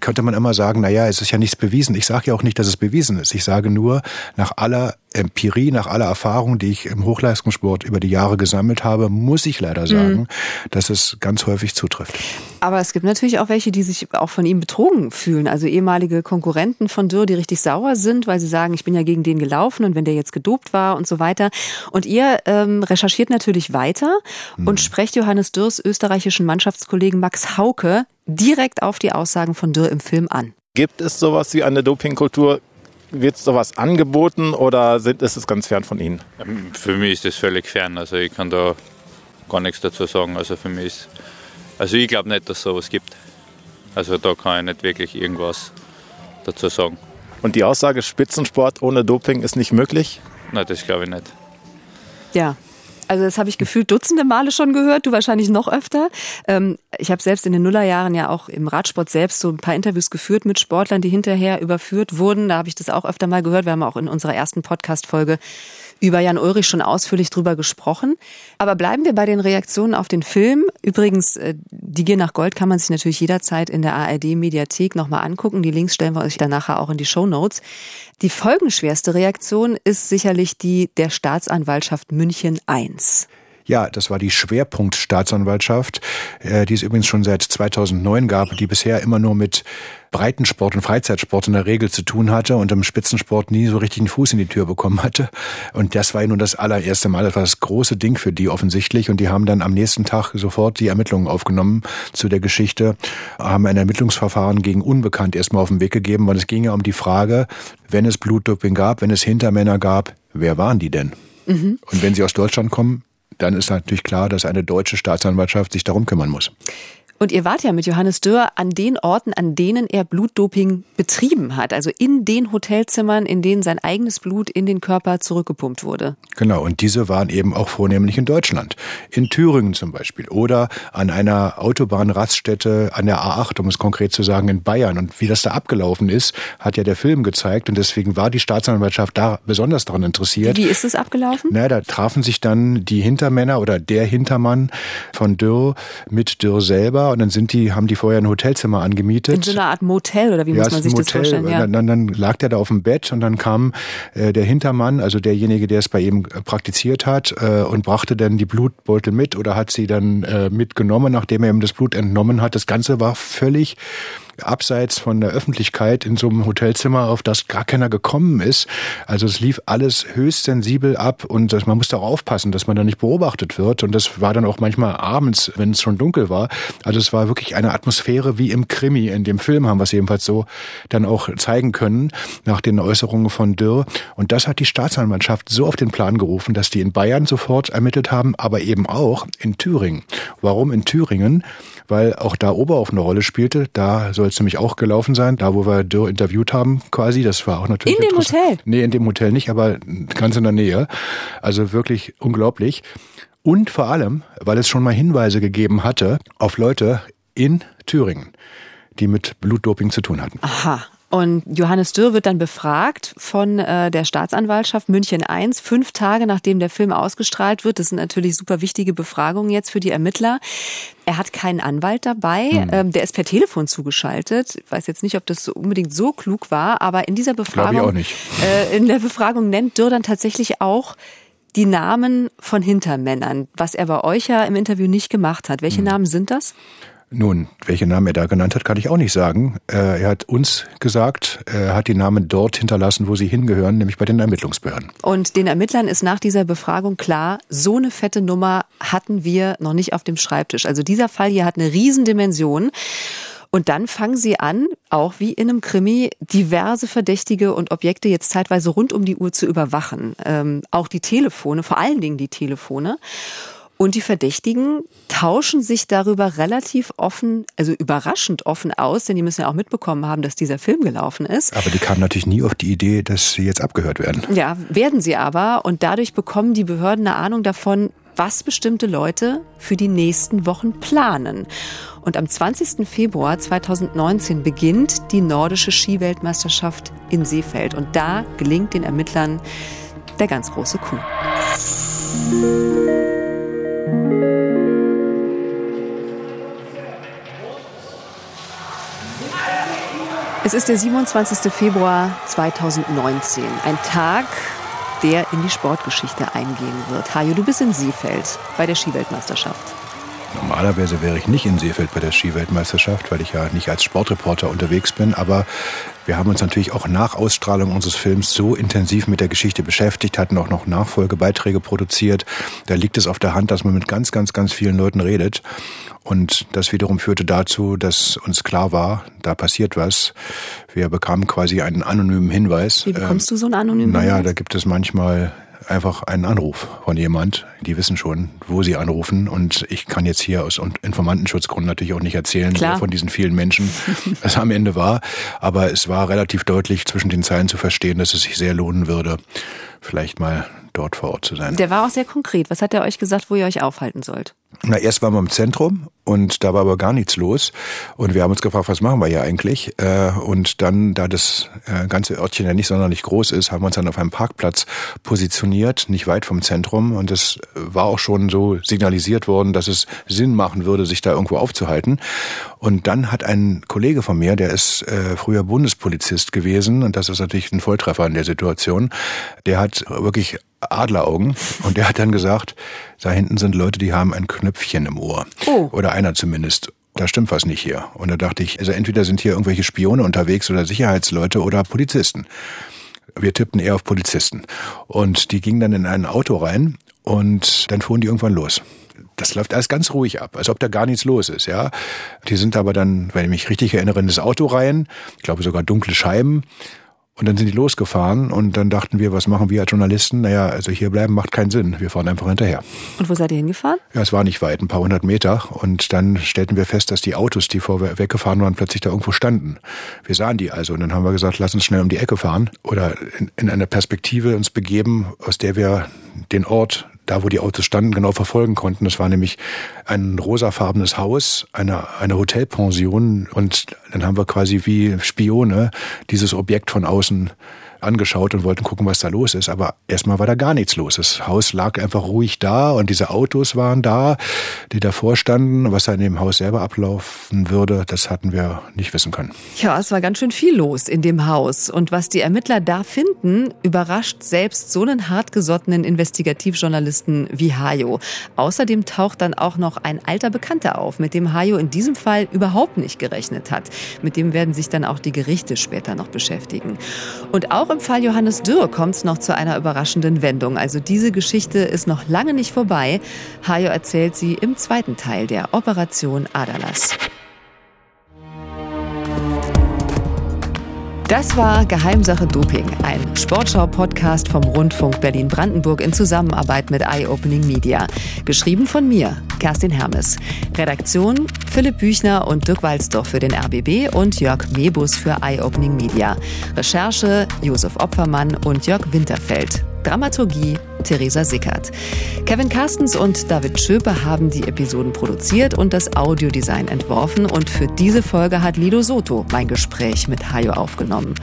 könnte man immer sagen, na ja, es ist ja nichts bewiesen. Ich sage ja auch nicht, dass es bewiesen ist. Ich sage nur, nach aller Empirie, nach aller Erfahrung, die ich im Hochleistungssport über die Jahre gesammelt habe, muss ich leider sagen, mhm. dass es ganz häufig zutrifft. Aber es gibt natürlich auch welche, die sich auch von ihm betrogen fühlen. Also ehemalige Konkurrenten von Dürr, die richtig sauer sind, weil sie sagen, ich bin ja gegen den gelaufen und wenn der jetzt gedopt war und so weiter. Und ihr ähm, recherchiert natürlich weiter mhm. und sprecht Johannes Dürrs österreichischen Mannschaftskollegen Max Hauke direkt auf die Aussagen von Dürr im Film an. Gibt es sowas wie eine Dopingkultur wird sowas angeboten oder sind, ist es ganz fern von Ihnen? Für mich ist das völlig fern. Also ich kann da gar nichts dazu sagen. Also für mich ist, also ich glaube nicht, dass es sowas gibt. Also da kann ich nicht wirklich irgendwas dazu sagen. Und die Aussage, Spitzensport ohne Doping ist nicht möglich? Nein, das glaube ich nicht. Ja, also das habe ich gefühlt dutzende Male schon gehört, du wahrscheinlich noch öfter. Ähm, ich habe selbst in den Nullerjahren ja auch im Radsport selbst so ein paar Interviews geführt mit Sportlern, die hinterher überführt wurden. Da habe ich das auch öfter mal gehört. Wir haben auch in unserer ersten Podcast-Folge über Jan Ulrich schon ausführlich drüber gesprochen. Aber bleiben wir bei den Reaktionen auf den Film. Übrigens, äh, die Gier nach Gold kann man sich natürlich jederzeit in der ARD-Mediathek nochmal angucken. Die Links stellen wir euch dann nachher auch in die Show Notes. Die folgenschwerste Reaktion ist sicherlich die der Staatsanwaltschaft München I. Ja, das war die Schwerpunktstaatsanwaltschaft, äh, die es übrigens schon seit 2009 gab, die bisher immer nur mit Breitensport und Freizeitsport in der Regel zu tun hatte und im Spitzensport nie so richtig einen Fuß in die Tür bekommen hatte. Und das war ja nun das allererste Mal, das war das große Ding für die offensichtlich. Und die haben dann am nächsten Tag sofort die Ermittlungen aufgenommen zu der Geschichte, haben ein Ermittlungsverfahren gegen Unbekannt erstmal auf den Weg gegeben, weil es ging ja um die Frage, wenn es Blutdoping gab, wenn es Hintermänner gab, wer waren die denn? Mhm. Und wenn sie aus Deutschland kommen, dann ist natürlich klar, dass eine deutsche Staatsanwaltschaft sich darum kümmern muss. Und ihr wart ja mit Johannes Dürr an den Orten, an denen er Blutdoping betrieben hat. Also in den Hotelzimmern, in denen sein eigenes Blut in den Körper zurückgepumpt wurde. Genau, und diese waren eben auch vornehmlich in Deutschland. In Thüringen zum Beispiel. Oder an einer Autobahnraststätte an der A8, um es konkret zu sagen, in Bayern. Und wie das da abgelaufen ist, hat ja der Film gezeigt. Und deswegen war die Staatsanwaltschaft da besonders daran interessiert. Wie ist es abgelaufen? Na, da trafen sich dann die Hintermänner oder der Hintermann von Dürr mit Dürr selber und dann sind die, haben die vorher ein Hotelzimmer angemietet. In so einer Art Motel oder wie ja, muss man sich Motel. das vorstellen? Ja. Dann, dann, lag der da auf dem Bett und dann kam äh, der Hintermann, also derjenige, der es bei ihm äh, praktiziert hat äh, und brachte dann die Blutbeutel mit oder hat sie dann äh, mitgenommen, nachdem er ihm das Blut entnommen hat. Das Ganze war völlig abseits von der Öffentlichkeit in so einem Hotelzimmer, auf das gar keiner gekommen ist. Also es lief alles höchst sensibel ab und man musste auch aufpassen, dass man da nicht beobachtet wird. Und das war dann auch manchmal abends, wenn es schon dunkel war. Also es war wirklich eine Atmosphäre wie im Krimi in dem Film, haben wir es jedenfalls so dann auch zeigen können, nach den Äußerungen von Dürr. Und das hat die Staatsanwaltschaft so auf den Plan gerufen, dass die in Bayern sofort ermittelt haben, aber eben auch in Thüringen. Warum in Thüringen? Weil auch da Oberhof eine Rolle spielte. Da soll es nämlich auch gelaufen sein, da wo wir Dürr interviewt haben quasi. Das war auch natürlich. In dem Hotel? Nee, in dem Hotel nicht, aber ganz in der Nähe. Also wirklich unglaublich. Und vor allem, weil es schon mal Hinweise gegeben hatte auf Leute in Thüringen, die mit Blutdoping zu tun hatten. Aha. Und Johannes Dürr wird dann befragt von äh, der Staatsanwaltschaft München I, fünf Tage nachdem der Film ausgestrahlt wird. Das sind natürlich super wichtige Befragungen jetzt für die Ermittler. Er hat keinen Anwalt dabei, hm. ähm, der ist per Telefon zugeschaltet. Ich weiß jetzt nicht, ob das so unbedingt so klug war, aber in dieser Befragung, äh, in der Befragung nennt Dürr dann tatsächlich auch die Namen von Hintermännern, was er bei euch ja im Interview nicht gemacht hat. Welche hm. Namen sind das? Nun, welche Namen er da genannt hat, kann ich auch nicht sagen. Äh, er hat uns gesagt, er hat die Namen dort hinterlassen, wo sie hingehören, nämlich bei den Ermittlungsbehörden. Und den Ermittlern ist nach dieser Befragung klar, so eine fette Nummer hatten wir noch nicht auf dem Schreibtisch. Also dieser Fall hier hat eine Riesendimension. Und dann fangen sie an, auch wie in einem Krimi, diverse Verdächtige und Objekte jetzt zeitweise rund um die Uhr zu überwachen. Ähm, auch die Telefone, vor allen Dingen die Telefone. Und die Verdächtigen tauschen sich darüber relativ offen, also überraschend offen aus, denn die müssen ja auch mitbekommen haben, dass dieser Film gelaufen ist. Aber die kamen natürlich nie auf die Idee, dass sie jetzt abgehört werden. Ja, werden sie aber. Und dadurch bekommen die Behörden eine Ahnung davon, was bestimmte Leute für die nächsten Wochen planen. Und am 20. Februar 2019 beginnt die nordische Skiweltmeisterschaft in Seefeld. Und da gelingt den Ermittlern der ganz große Coup. Es ist der 27. Februar 2019, ein Tag, der in die Sportgeschichte eingehen wird. Hajo, du bist in Seefeld bei der Skiweltmeisterschaft. Normalerweise wäre ich nicht in Seefeld bei der Skiweltmeisterschaft, weil ich ja nicht als Sportreporter unterwegs bin. Aber wir haben uns natürlich auch nach Ausstrahlung unseres Films so intensiv mit der Geschichte beschäftigt, hatten auch noch Nachfolgebeiträge produziert. Da liegt es auf der Hand, dass man mit ganz, ganz, ganz vielen Leuten redet. Und das wiederum führte dazu, dass uns klar war, da passiert was. Wir bekamen quasi einen anonymen Hinweis. Wie bekommst du so einen anonymen Hinweis? Naja, da gibt es manchmal einfach einen Anruf von jemand. Die wissen schon, wo sie anrufen. Und ich kann jetzt hier aus Informantenschutzgründen natürlich auch nicht erzählen, Klar. von diesen vielen Menschen es am Ende war. Aber es war relativ deutlich zwischen den Zeilen zu verstehen, dass es sich sehr lohnen würde, vielleicht mal dort vor Ort zu sein. Der war auch sehr konkret. Was hat er euch gesagt, wo ihr euch aufhalten sollt? Na, erst waren wir im Zentrum und da war aber gar nichts los. Und wir haben uns gefragt, was machen wir hier eigentlich? Äh, Und dann, da das äh, ganze Örtchen ja nicht sonderlich groß ist, haben wir uns dann auf einem Parkplatz positioniert, nicht weit vom Zentrum. Und es war auch schon so signalisiert worden, dass es Sinn machen würde, sich da irgendwo aufzuhalten. Und dann hat ein Kollege von mir, der ist äh, früher Bundespolizist gewesen, und das ist natürlich ein Volltreffer in der Situation, der hat wirklich Adleraugen und der hat dann gesagt, da hinten sind Leute, die haben ein Knöpfchen im Ohr. Oh. Oder einer zumindest. Da stimmt was nicht hier. Und da dachte ich, also entweder sind hier irgendwelche Spione unterwegs oder Sicherheitsleute oder Polizisten. Wir tippten eher auf Polizisten. Und die gingen dann in ein Auto rein und dann fuhren die irgendwann los. Das läuft alles ganz ruhig ab, als ob da gar nichts los ist, ja. Die sind aber dann, wenn ich mich richtig erinnere, in das Auto rein. Ich glaube sogar dunkle Scheiben. Und dann sind die losgefahren und dann dachten wir, was machen wir als Journalisten? Naja, also hier bleiben macht keinen Sinn. Wir fahren einfach hinterher. Und wo seid ihr hingefahren? Ja, es war nicht weit, ein paar hundert Meter. Und dann stellten wir fest, dass die Autos, die vorher weggefahren waren, plötzlich da irgendwo standen. Wir sahen die also und dann haben wir gesagt, lass uns schnell um die Ecke fahren oder in, in eine Perspektive uns begeben, aus der wir den Ort da wo die Autos standen, genau verfolgen konnten. Das war nämlich ein rosafarbenes Haus, eine, eine Hotelpension und dann haben wir quasi wie Spione dieses Objekt von außen angeschaut und wollten gucken, was da los ist. Aber erstmal war da gar nichts los. Das Haus lag einfach ruhig da und diese Autos waren da, die davor standen. Was da in dem Haus selber ablaufen würde, das hatten wir nicht wissen können. Ja, es war ganz schön viel los in dem Haus. Und was die Ermittler da finden, überrascht selbst so einen hartgesottenen Investigativjournalisten wie Hajo. Außerdem taucht dann auch noch ein alter Bekannter auf, mit dem Hajo in diesem Fall überhaupt nicht gerechnet hat. Mit dem werden sich dann auch die Gerichte später noch beschäftigen. Und auch im Fall Johannes Dürr kommt es noch zu einer überraschenden Wendung. Also diese Geschichte ist noch lange nicht vorbei. Hajo erzählt sie im zweiten Teil der Operation Adalas. Das war Geheimsache Doping, ein Sportschau-Podcast vom Rundfunk Berlin-Brandenburg in Zusammenarbeit mit Eye Opening Media. Geschrieben von mir, Kerstin Hermes. Redaktion Philipp Büchner und Dirk Walzdorf für den RBB und Jörg Mebus für Eye Opening Media. Recherche Josef Opfermann und Jörg Winterfeld. Dramaturgie Theresa Sickert. Kevin Carstens und David Schöpe haben die Episoden produziert und das Audiodesign entworfen und für diese Folge hat Lido Soto mein Gespräch mit Hajo aufgenommen.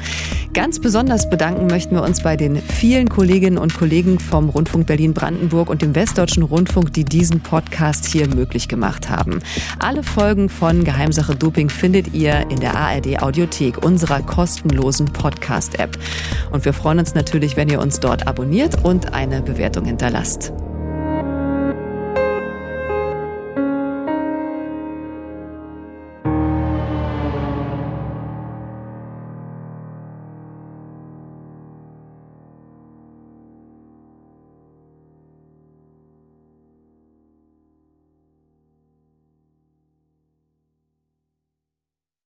Ganz besonders bedanken möchten wir uns bei den vielen Kolleginnen und Kollegen vom Rundfunk Berlin-Brandenburg und dem Westdeutschen Rundfunk, die diesen Podcast hier möglich gemacht haben. Alle Folgen von Geheimsache Doping findet ihr in der ARD Audiothek, unserer kostenlosen Podcast-App. Und wir freuen uns natürlich, wenn ihr uns dort abonniert und eine Bewertung hinterlasst.